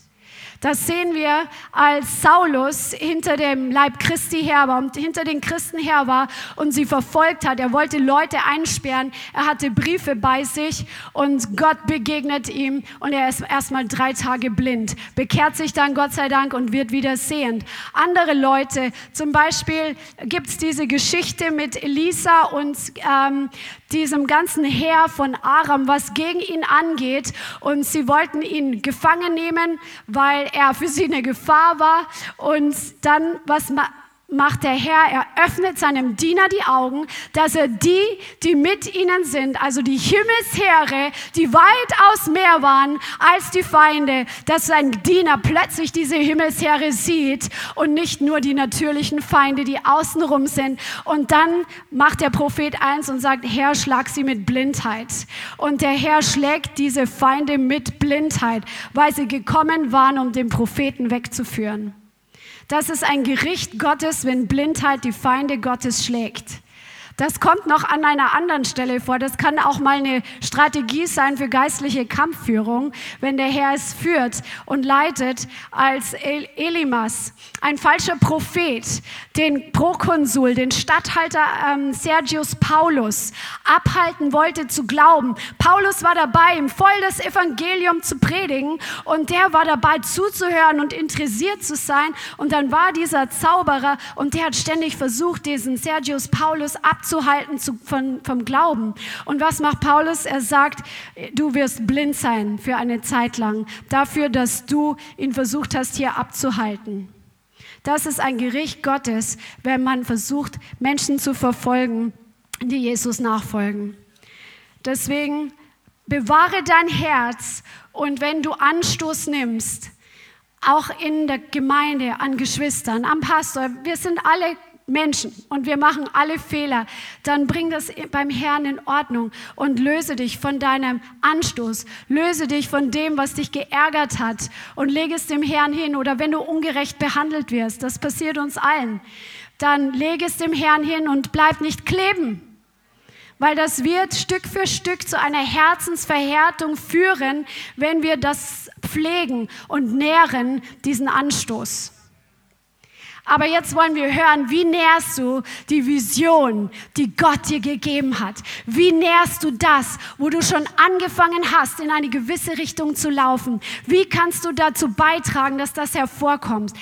Das sehen wir, als Saulus hinter dem Leib Christi her war und hinter den Christen her war und sie verfolgt hat. Er wollte Leute einsperren. Er hatte Briefe bei sich und Gott begegnet ihm und er ist erstmal drei Tage blind. Bekehrt sich dann Gott sei Dank und wird wieder sehend. Andere Leute, zum Beispiel gibt es diese Geschichte mit Elisa und ähm, diesem ganzen Heer von Aram, was gegen ihn angeht. Und sie wollten ihn gefangen nehmen, weil er für sie eine Gefahr war. Und dann, was macht der Herr, er öffnet seinem Diener die Augen, dass er die, die mit ihnen sind, also die Himmelsheere, die weitaus mehr waren als die Feinde, dass sein Diener plötzlich diese Himmelsheere sieht und nicht nur die natürlichen Feinde, die außenrum sind. Und dann macht der Prophet eins und sagt, Herr, schlag sie mit Blindheit. Und der Herr schlägt diese Feinde mit Blindheit, weil sie gekommen waren, um den Propheten wegzuführen. Das ist ein Gericht Gottes, wenn Blindheit die Feinde Gottes schlägt. Das kommt noch an einer anderen Stelle vor. Das kann auch mal eine Strategie sein für geistliche Kampfführung, wenn der Herr es führt und leitet als Elimas, ein falscher Prophet, den Prokonsul, den Statthalter ähm, Sergius Paulus abhalten wollte zu glauben. Paulus war dabei, ihm voll das Evangelium zu predigen und der war dabei zuzuhören und interessiert zu sein. Und dann war dieser Zauberer und der hat ständig versucht, diesen Sergius Paulus abzuhalten abzuhalten zu, von, vom Glauben. Und was macht Paulus? Er sagt, du wirst blind sein für eine Zeit lang, dafür, dass du ihn versucht hast, hier abzuhalten. Das ist ein Gericht Gottes, wenn man versucht, Menschen zu verfolgen, die Jesus nachfolgen. Deswegen bewahre dein Herz und wenn du Anstoß nimmst, auch in der Gemeinde, an Geschwistern, am Pastor, wir sind alle Menschen und wir machen alle Fehler, dann bring das beim Herrn in Ordnung und löse dich von deinem Anstoß, löse dich von dem, was dich geärgert hat und lege es dem Herrn hin. Oder wenn du ungerecht behandelt wirst, das passiert uns allen, dann lege es dem Herrn hin und bleib nicht kleben. Weil das wird Stück für Stück zu einer Herzensverhärtung führen, wenn wir das pflegen und nähren, diesen Anstoß. Aber jetzt wollen wir hören, wie nährst du die Vision, die Gott dir gegeben hat? Wie nährst du das, wo du schon angefangen hast, in eine gewisse Richtung zu laufen? Wie kannst du dazu beitragen, dass das hervorkommt?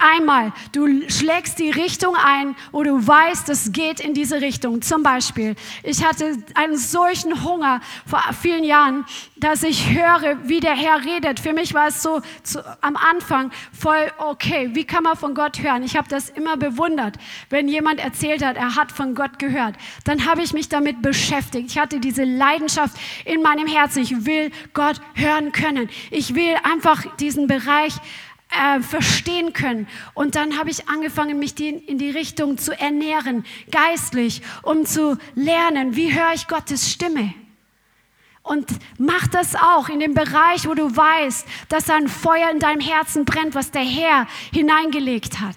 Einmal, du schlägst die Richtung ein, wo du weißt, es geht in diese Richtung. Zum Beispiel, ich hatte einen solchen Hunger vor vielen Jahren, dass ich höre, wie der Herr redet. Für mich war es so zu, am Anfang voll okay. Wie kann man von Gott hören? Ich habe das immer bewundert, wenn jemand erzählt hat, er hat von Gott gehört. Dann habe ich mich damit beschäftigt. Ich hatte diese Leidenschaft in meinem Herzen. Ich will Gott hören können. Ich will einfach diesen Bereich äh, verstehen können. Und dann habe ich angefangen, mich die, in die Richtung zu ernähren, geistlich, um zu lernen, wie höre ich Gottes Stimme. Und mach das auch in dem Bereich, wo du weißt, dass ein Feuer in deinem Herzen brennt, was der Herr hineingelegt hat.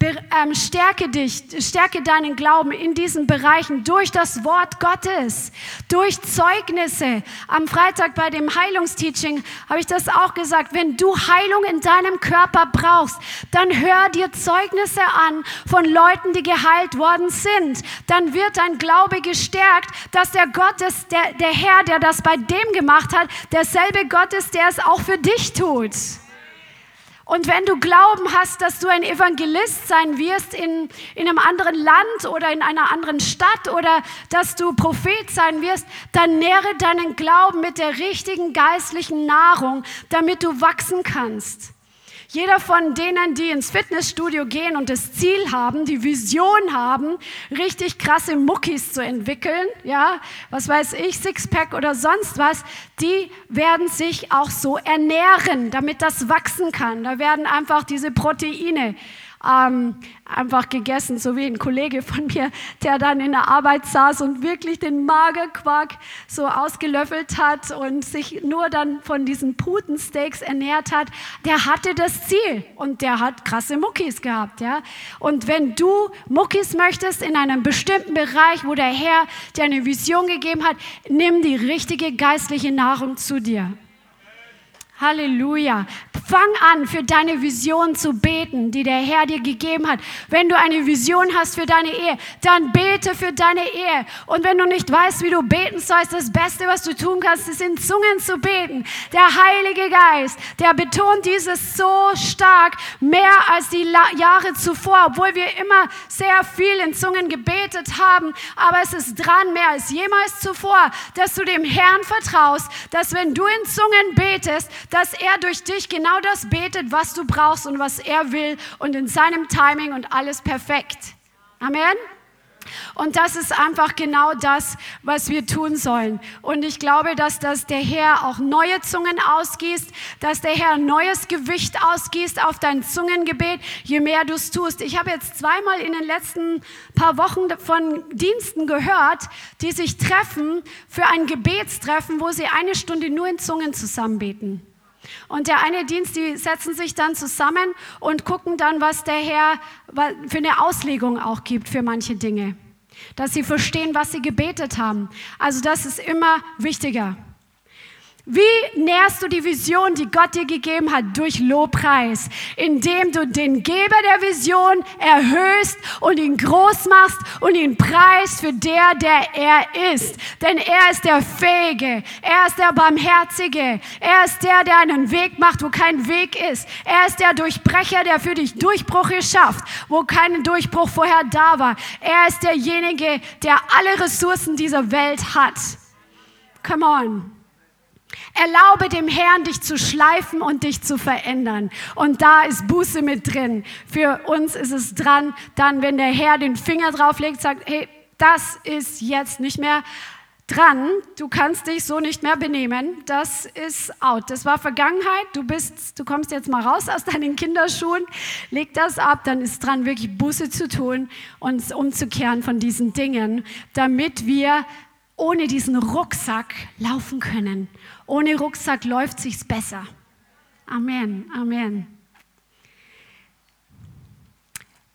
Ähm, stärke dich, stärke deinen Glauben in diesen Bereichen durch das Wort Gottes, durch Zeugnisse. Am Freitag bei dem Heilungsteaching habe ich das auch gesagt. Wenn du Heilung in deinem Körper brauchst, dann hör dir Zeugnisse an von Leuten, die geheilt worden sind. Dann wird dein Glaube gestärkt, dass der Gott ist, der, der Herr, der das bei dem gemacht hat, derselbe Gott ist, der es auch für dich tut. Und wenn du Glauben hast, dass du ein Evangelist sein wirst in, in einem anderen Land oder in einer anderen Stadt oder dass du Prophet sein wirst, dann nähre deinen Glauben mit der richtigen geistlichen Nahrung, damit du wachsen kannst. Jeder von denen, die ins Fitnessstudio gehen und das Ziel haben, die Vision haben, richtig krasse Muckis zu entwickeln, ja, was weiß ich, Sixpack oder sonst was, die werden sich auch so ernähren, damit das wachsen kann. Da werden einfach diese Proteine ähm, einfach gegessen, so wie ein Kollege von mir, der dann in der Arbeit saß und wirklich den Magerquark so ausgelöffelt hat und sich nur dann von diesen Putensteaks ernährt hat, der hatte das Ziel und der hat krasse Muckis gehabt, ja. Und wenn du Muckis möchtest in einem bestimmten Bereich, wo der Herr dir eine Vision gegeben hat, nimm die richtige geistliche Nahrung zu dir. Halleluja. Fang an, für deine Vision zu beten, die der Herr dir gegeben hat. Wenn du eine Vision hast für deine Ehe, dann bete für deine Ehe. Und wenn du nicht weißt, wie du beten sollst, das Beste, was du tun kannst, ist in Zungen zu beten. Der Heilige Geist, der betont dieses so stark, mehr als die Jahre zuvor, obwohl wir immer sehr viel in Zungen gebetet haben. Aber es ist dran, mehr als jemals zuvor, dass du dem Herrn vertraust, dass wenn du in Zungen betest, dass er durch dich genau das betet, was du brauchst und was er will und in seinem Timing und alles perfekt. Amen. Und das ist einfach genau das, was wir tun sollen. Und ich glaube, dass das der Herr auch neue Zungen ausgießt, dass der Herr neues Gewicht ausgießt auf dein Zungengebet, je mehr du es tust. Ich habe jetzt zweimal in den letzten paar Wochen von Diensten gehört, die sich treffen für ein Gebetstreffen, wo sie eine Stunde nur in Zungen zusammenbeten. Und der eine Dienst, die setzen sich dann zusammen und gucken dann, was der Herr für eine Auslegung auch gibt für manche Dinge. Dass sie verstehen, was sie gebetet haben. Also das ist immer wichtiger. Wie nährst du die Vision, die Gott dir gegeben hat, durch Lobpreis, indem du den Geber der Vision erhöhst und ihn groß machst und ihn preist für der, der er ist. Denn er ist der Fähige, er ist der Barmherzige, er ist der, der einen Weg macht, wo kein Weg ist. Er ist der Durchbrecher, der für dich Durchbrüche schafft, wo kein Durchbruch vorher da war. Er ist derjenige, der alle Ressourcen dieser Welt hat. Come on. Erlaube dem Herrn, dich zu schleifen und dich zu verändern. Und da ist Buße mit drin. Für uns ist es dran, dann, wenn der Herr den Finger drauflegt, sagt, hey, das ist jetzt nicht mehr dran. Du kannst dich so nicht mehr benehmen. Das ist out. Das war Vergangenheit. Du bist, du kommst jetzt mal raus aus deinen Kinderschuhen. Leg das ab. Dann ist dran, wirklich Buße zu tun und umzukehren von diesen Dingen, damit wir ohne diesen Rucksack laufen können. Ohne Rucksack läuft sich's besser. Amen, Amen.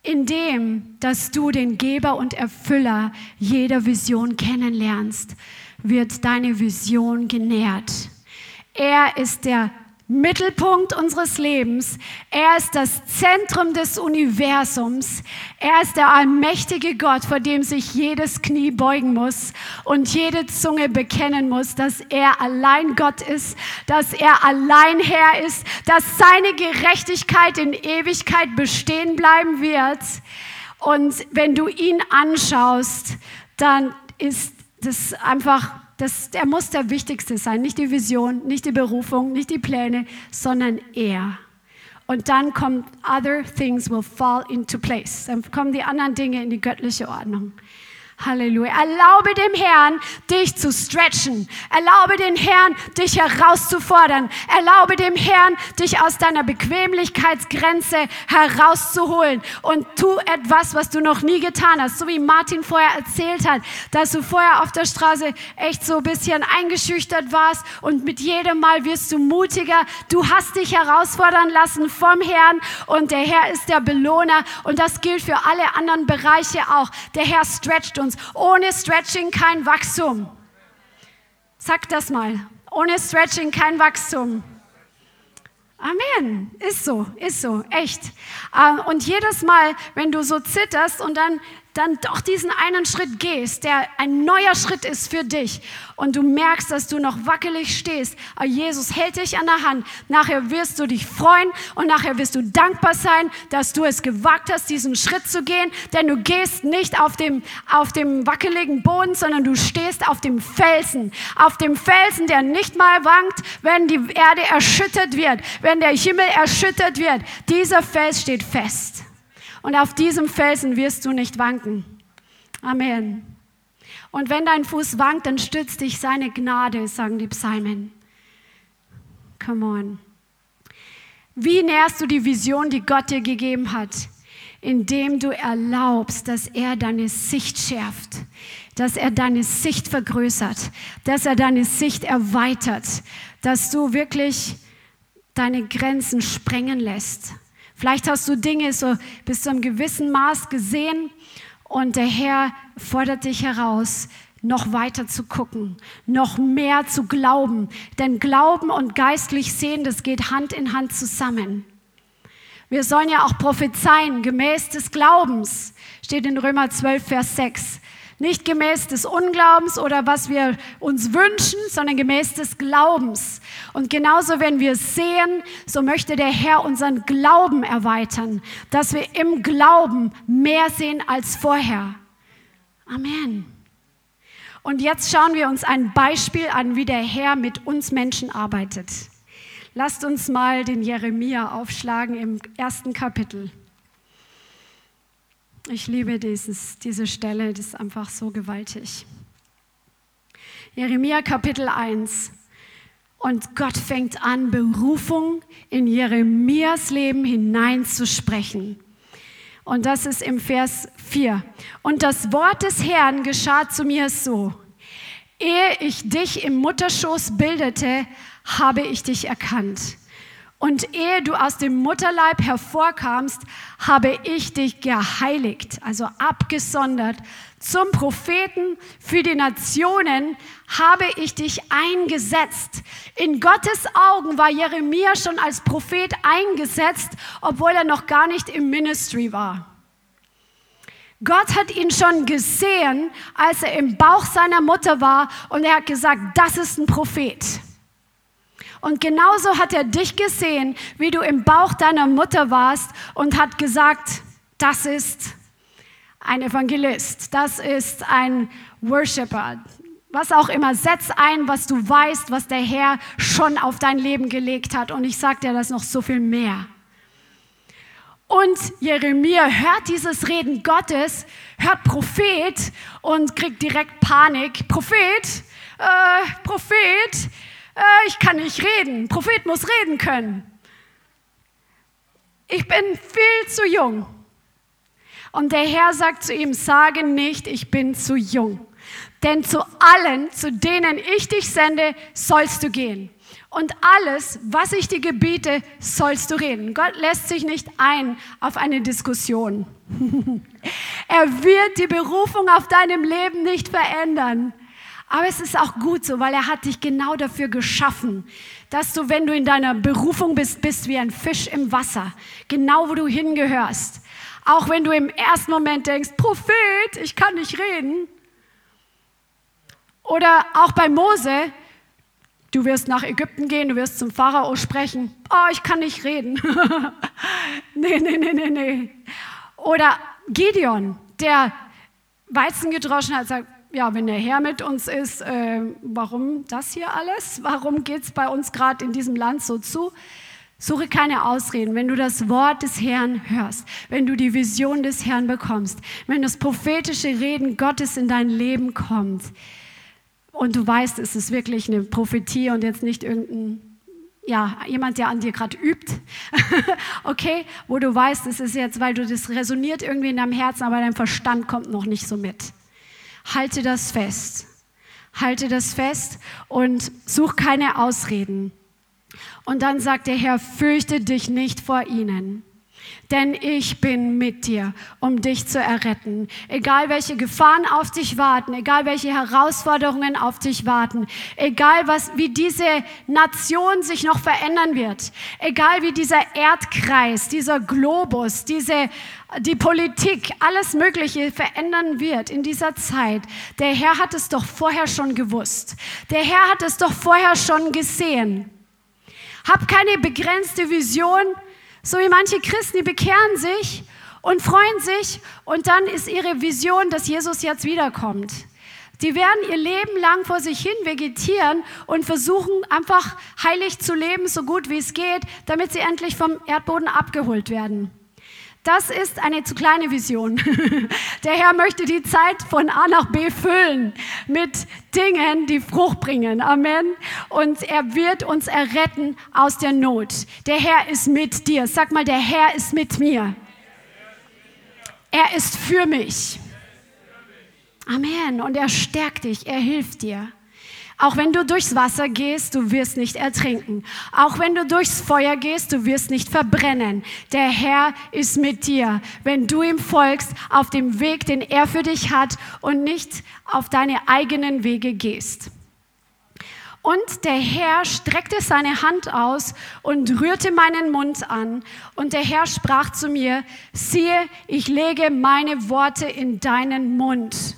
Indem, dass du den Geber und Erfüller jeder Vision kennenlernst, wird deine Vision genährt. Er ist der Mittelpunkt unseres Lebens. Er ist das Zentrum des Universums. Er ist der allmächtige Gott, vor dem sich jedes Knie beugen muss und jede Zunge bekennen muss, dass er allein Gott ist, dass er allein Herr ist, dass seine Gerechtigkeit in Ewigkeit bestehen bleiben wird. Und wenn du ihn anschaust, dann ist das einfach das, er muss der Wichtigste sein, nicht die Vision, nicht die Berufung, nicht die Pläne, sondern er. Und dann kommt other things will fall into place. Dann kommen die anderen Dinge in die göttliche Ordnung. Halleluja. Erlaube dem Herrn, dich zu stretchen. Erlaube dem Herrn, dich herauszufordern. Erlaube dem Herrn, dich aus deiner Bequemlichkeitsgrenze herauszuholen. Und tu etwas, was du noch nie getan hast. So wie Martin vorher erzählt hat, dass du vorher auf der Straße echt so ein bisschen eingeschüchtert warst und mit jedem Mal wirst du mutiger. Du hast dich herausfordern lassen vom Herrn und der Herr ist der Belohner. Und das gilt für alle anderen Bereiche auch. Der Herr stretcht uns uns. Ohne Stretching kein Wachstum. Sag das mal. Ohne Stretching kein Wachstum. Amen. Ist so, ist so, echt. Ähm, und jedes Mal, wenn du so zitterst und dann dann doch diesen einen Schritt gehst, der ein neuer Schritt ist für dich und du merkst, dass du noch wackelig stehst, aber Jesus hält dich an der Hand. Nachher wirst du dich freuen und nachher wirst du dankbar sein, dass du es gewagt hast, diesen Schritt zu gehen, denn du gehst nicht auf dem, auf dem wackeligen Boden, sondern du stehst auf dem Felsen, auf dem Felsen, der nicht mal wankt, wenn die Erde erschüttert wird, wenn der Himmel erschüttert wird. Dieser Fels steht fest und auf diesem Felsen wirst du nicht wanken. Amen. Und wenn dein Fuß wankt, dann stützt dich seine Gnade, sagen die Psalmen. Come on. Wie nährst du die Vision, die Gott dir gegeben hat? Indem du erlaubst, dass er deine Sicht schärft, dass er deine Sicht vergrößert, dass er deine Sicht erweitert, dass du wirklich deine Grenzen sprengen lässt. Vielleicht hast du Dinge so bis zu einem gewissen Maß gesehen und der Herr fordert dich heraus, noch weiter zu gucken, noch mehr zu glauben. Denn Glauben und geistlich sehen, das geht Hand in Hand zusammen. Wir sollen ja auch prophezeien, gemäß des Glaubens, steht in Römer 12, Vers 6. Nicht gemäß des Unglaubens oder was wir uns wünschen, sondern gemäß des Glaubens. Und genauso, wenn wir sehen, so möchte der Herr unseren Glauben erweitern, dass wir im Glauben mehr sehen als vorher. Amen. Und jetzt schauen wir uns ein Beispiel an, wie der Herr mit uns Menschen arbeitet. Lasst uns mal den Jeremia aufschlagen im ersten Kapitel. Ich liebe dieses, diese Stelle, das ist einfach so gewaltig. Jeremia Kapitel 1. Und Gott fängt an, Berufung in Jeremias Leben hineinzusprechen. Und das ist im Vers 4. Und das Wort des Herrn geschah zu mir so. Ehe ich dich im Mutterschoß bildete, habe ich dich erkannt. Und ehe du aus dem Mutterleib hervorkamst, habe ich dich geheiligt, also abgesondert. Zum Propheten für die Nationen habe ich dich eingesetzt. In Gottes Augen war Jeremia schon als Prophet eingesetzt, obwohl er noch gar nicht im Ministry war. Gott hat ihn schon gesehen, als er im Bauch seiner Mutter war und er hat gesagt, das ist ein Prophet. Und genauso hat er dich gesehen, wie du im Bauch deiner Mutter warst und hat gesagt, das ist ein Evangelist, das ist ein Worshipper, was auch immer. Setz ein, was du weißt, was der Herr schon auf dein Leben gelegt hat. Und ich sage dir das noch so viel mehr. Und Jeremia hört dieses Reden Gottes, hört Prophet und kriegt direkt Panik. Prophet, äh, Prophet, äh, ich kann nicht reden. Prophet muss reden können. Ich bin viel zu jung. Und der Herr sagt zu ihm, sage nicht, ich bin zu jung. Denn zu allen, zu denen ich dich sende, sollst du gehen. Und alles, was ich dir gebiete, sollst du reden. Gott lässt sich nicht ein auf eine Diskussion. er wird die Berufung auf deinem Leben nicht verändern. Aber es ist auch gut so, weil er hat dich genau dafür geschaffen, dass du, wenn du in deiner Berufung bist, bist wie ein Fisch im Wasser, genau wo du hingehörst. Auch wenn du im ersten Moment denkst, Prophet, ich kann nicht reden. Oder auch bei Mose, du wirst nach Ägypten gehen, du wirst zum Pharao sprechen. Oh, ich kann nicht reden. nee, nee, nee, nee, nee. Oder Gideon, der Weizen gedroschen hat, sagt, ja, wenn der Herr mit uns ist, äh, warum das hier alles? Warum geht es bei uns gerade in diesem Land so zu? Suche keine Ausreden, wenn du das Wort des Herrn hörst, wenn du die Vision des Herrn bekommst, wenn das prophetische Reden Gottes in dein Leben kommt und du weißt, es ist wirklich eine Prophetie und jetzt nicht irgendein, ja, jemand, der an dir gerade übt, okay, wo du weißt, es ist jetzt, weil du das resoniert irgendwie in deinem Herzen, aber dein Verstand kommt noch nicht so mit. Halte das fest. Halte das fest und such keine Ausreden. Und dann sagt der Herr, fürchte dich nicht vor ihnen. Denn ich bin mit dir, um dich zu erretten. Egal welche Gefahren auf dich warten, egal welche Herausforderungen auf dich warten, egal was, wie diese Nation sich noch verändern wird, egal wie dieser Erdkreis, dieser Globus, diese, die Politik, alles Mögliche verändern wird in dieser Zeit. Der Herr hat es doch vorher schon gewusst. Der Herr hat es doch vorher schon gesehen. Hab keine begrenzte Vision, so wie manche Christen, die bekehren sich und freuen sich und dann ist ihre Vision, dass Jesus jetzt wiederkommt. Die werden ihr Leben lang vor sich hin vegetieren und versuchen einfach heilig zu leben, so gut wie es geht, damit sie endlich vom Erdboden abgeholt werden. Das ist eine zu kleine Vision. Der Herr möchte die Zeit von A nach B füllen mit Dingen, die Frucht bringen. Amen. Und er wird uns erretten aus der Not. Der Herr ist mit dir. Sag mal, der Herr ist mit mir. Er ist für mich. Amen. Und er stärkt dich, er hilft dir. Auch wenn du durchs Wasser gehst, du wirst nicht ertrinken. Auch wenn du durchs Feuer gehst, du wirst nicht verbrennen. Der Herr ist mit dir, wenn du ihm folgst auf dem Weg, den er für dich hat und nicht auf deine eigenen Wege gehst. Und der Herr streckte seine Hand aus und rührte meinen Mund an. Und der Herr sprach zu mir, siehe, ich lege meine Worte in deinen Mund.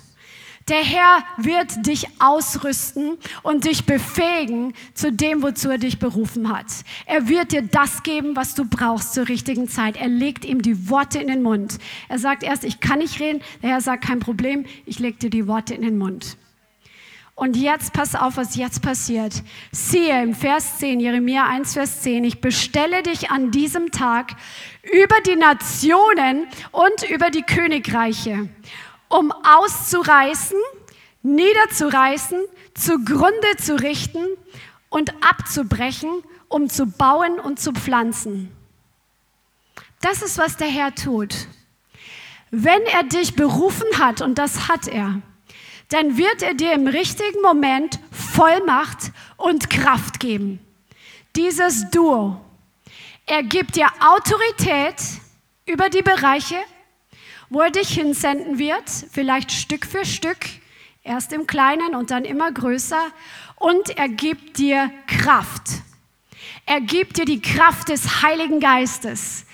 Der Herr wird dich ausrüsten und dich befähigen zu dem, wozu er dich berufen hat. Er wird dir das geben, was du brauchst zur richtigen Zeit. Er legt ihm die Worte in den Mund. Er sagt erst, ich kann nicht reden. Der Herr sagt, kein Problem, ich leg dir die Worte in den Mund. Und jetzt pass auf, was jetzt passiert. Siehe im Vers 10, Jeremia 1, Vers 10, ich bestelle dich an diesem Tag über die Nationen und über die Königreiche um auszureißen, niederzureißen, zugrunde zu richten und abzubrechen, um zu bauen und zu pflanzen. Das ist, was der Herr tut. Wenn er dich berufen hat, und das hat er, dann wird er dir im richtigen Moment Vollmacht und Kraft geben. Dieses Duo. Er gibt dir Autorität über die Bereiche, wo er dich hinsenden wird, vielleicht Stück für Stück, erst im Kleinen und dann immer größer. Und er gibt dir Kraft. Er gibt dir die Kraft des Heiligen Geistes.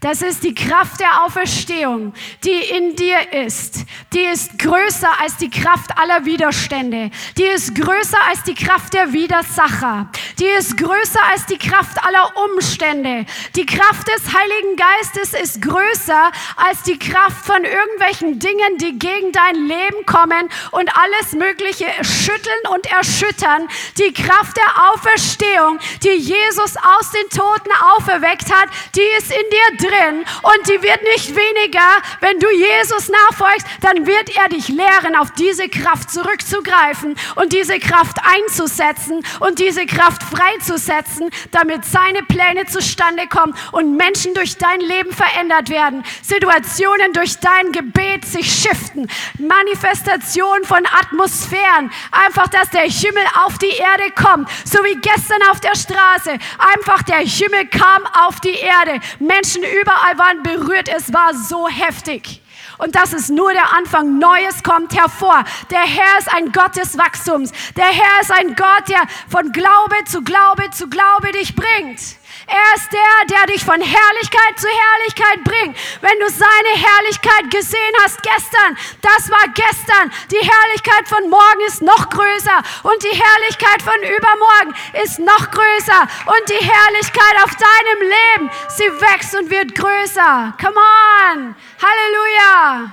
Das ist die Kraft der Auferstehung, die in dir ist. Die ist größer als die Kraft aller Widerstände. Die ist größer als die Kraft der Widersacher. Die ist größer als die Kraft aller Umstände. Die Kraft des Heiligen Geistes ist größer als die Kraft von irgendwelchen Dingen, die gegen dein Leben kommen und alles Mögliche schütteln und erschüttern. Die Kraft der Auferstehung, die Jesus aus den Toten auferweckt hat, die ist in dir drin drin und die wird nicht weniger. Wenn du Jesus nachfolgst, dann wird er dich lehren, auf diese Kraft zurückzugreifen und diese Kraft einzusetzen und diese Kraft freizusetzen, damit seine Pläne zustande kommen und Menschen durch dein Leben verändert werden, Situationen durch dein Gebet sich shiften, Manifestation von Atmosphären, einfach, dass der Himmel auf die Erde kommt, so wie gestern auf der Straße, einfach der Himmel kam auf die Erde, Menschen überall waren berührt. Es war so heftig. Und das ist nur der Anfang. Neues kommt hervor. Der Herr ist ein Gott des Wachstums. Der Herr ist ein Gott, der von Glaube zu Glaube zu Glaube dich bringt. Er ist der, der dich von Herrlichkeit zu Herrlichkeit bringt. Wenn du seine Herrlichkeit gesehen hast gestern, das war gestern. Die Herrlichkeit von morgen ist noch größer und die Herrlichkeit von übermorgen ist noch größer und die Herrlichkeit auf deinem Leben, sie wächst und wird größer. Come on. Halleluja.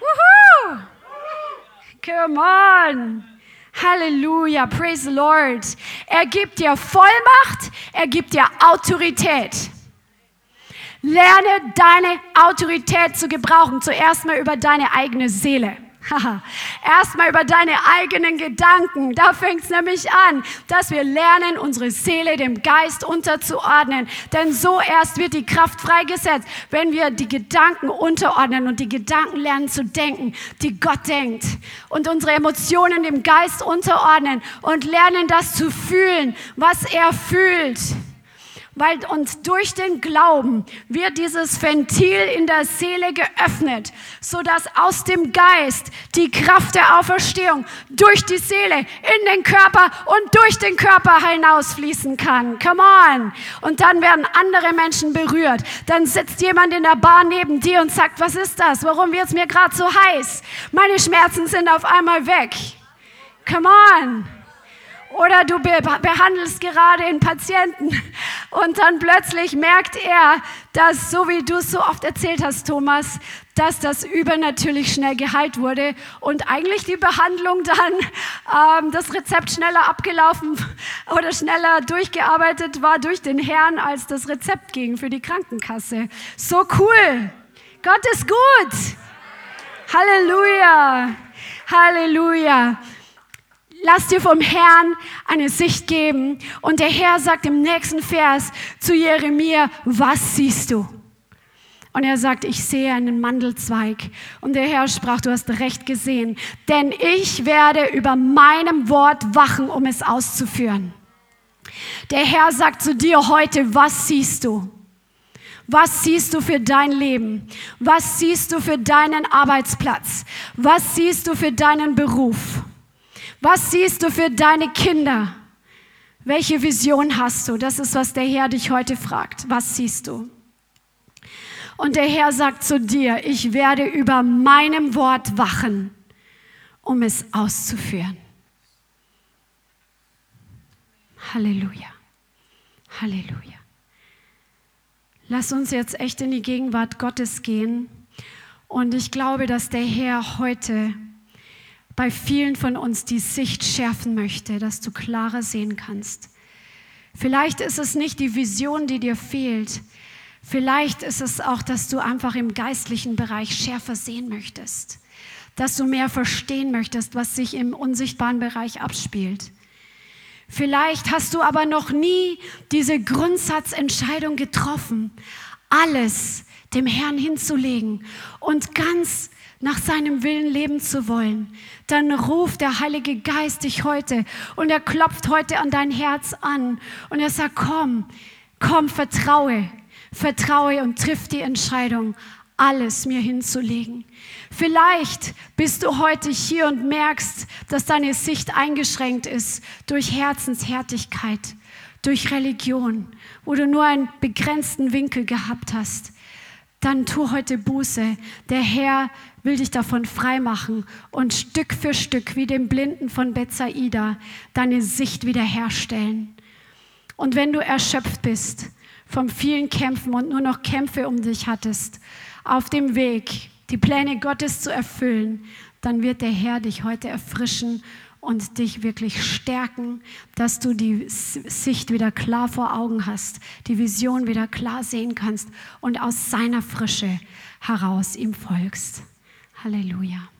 Woohoo. Come on. Halleluja, praise the Lord. Er gibt dir Vollmacht, er gibt dir Autorität. Lerne deine Autorität zu gebrauchen, zuerst mal über deine eigene Seele. Erstmal über deine eigenen Gedanken. Da fängt es nämlich an, dass wir lernen, unsere Seele dem Geist unterzuordnen. Denn so erst wird die Kraft freigesetzt, wenn wir die Gedanken unterordnen und die Gedanken lernen zu denken, die Gott denkt. Und unsere Emotionen dem Geist unterordnen und lernen das zu fühlen, was er fühlt weil uns durch den Glauben wird dieses Ventil in der Seele geöffnet, so dass aus dem Geist die Kraft der Auferstehung durch die Seele in den Körper und durch den Körper hinausfließen kann. Come on! Und dann werden andere Menschen berührt. Dann sitzt jemand in der Bar neben dir und sagt, was ist das? Warum wird es mir gerade so heiß? Meine Schmerzen sind auf einmal weg. Come on! Oder du behandelst gerade einen Patienten und dann plötzlich merkt er, dass, so wie du es so oft erzählt hast, Thomas, dass das übernatürlich schnell geheilt wurde und eigentlich die Behandlung dann, ähm, das Rezept schneller abgelaufen oder schneller durchgearbeitet war durch den Herrn, als das Rezept ging für die Krankenkasse. So cool. Gott ist gut. Halleluja. Halleluja. Lass dir vom Herrn eine Sicht geben. Und der Herr sagt im nächsten Vers zu Jeremia, was siehst du? Und er sagt, ich sehe einen Mandelzweig. Und der Herr sprach, du hast recht gesehen, denn ich werde über meinem Wort wachen, um es auszuführen. Der Herr sagt zu dir heute, was siehst du? Was siehst du für dein Leben? Was siehst du für deinen Arbeitsplatz? Was siehst du für deinen Beruf? Was siehst du für deine Kinder? Welche Vision hast du? Das ist, was der Herr dich heute fragt. Was siehst du? Und der Herr sagt zu dir, ich werde über meinem Wort wachen, um es auszuführen. Halleluja. Halleluja. Lass uns jetzt echt in die Gegenwart Gottes gehen. Und ich glaube, dass der Herr heute bei vielen von uns die Sicht schärfen möchte, dass du klarer sehen kannst. Vielleicht ist es nicht die Vision, die dir fehlt. Vielleicht ist es auch, dass du einfach im geistlichen Bereich schärfer sehen möchtest. Dass du mehr verstehen möchtest, was sich im unsichtbaren Bereich abspielt. Vielleicht hast du aber noch nie diese Grundsatzentscheidung getroffen, alles dem Herrn hinzulegen und ganz nach seinem Willen leben zu wollen, dann ruft der Heilige Geist dich heute und er klopft heute an dein Herz an und er sagt, komm, komm, vertraue, vertraue und triff die Entscheidung, alles mir hinzulegen. Vielleicht bist du heute hier und merkst, dass deine Sicht eingeschränkt ist durch Herzenshärtigkeit, durch Religion, wo du nur einen begrenzten Winkel gehabt hast dann tu heute Buße. Der Herr will dich davon freimachen und Stück für Stück, wie dem Blinden von Bethsaida, deine Sicht wiederherstellen. Und wenn du erschöpft bist vom vielen Kämpfen und nur noch Kämpfe um dich hattest, auf dem Weg, die Pläne Gottes zu erfüllen, dann wird der Herr dich heute erfrischen und dich wirklich stärken, dass du die Sicht wieder klar vor Augen hast, die Vision wieder klar sehen kannst und aus seiner Frische heraus ihm folgst. Halleluja.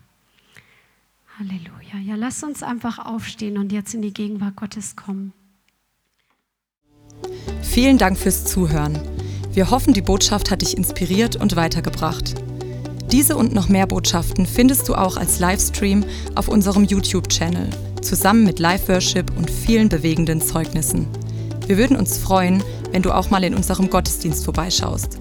Halleluja. Ja, lass uns einfach aufstehen und jetzt in die Gegenwart Gottes kommen. Vielen Dank fürs Zuhören. Wir hoffen, die Botschaft hat dich inspiriert und weitergebracht. Diese und noch mehr Botschaften findest du auch als Livestream auf unserem YouTube-Channel, zusammen mit Live-Worship und vielen bewegenden Zeugnissen. Wir würden uns freuen, wenn du auch mal in unserem Gottesdienst vorbeischaust.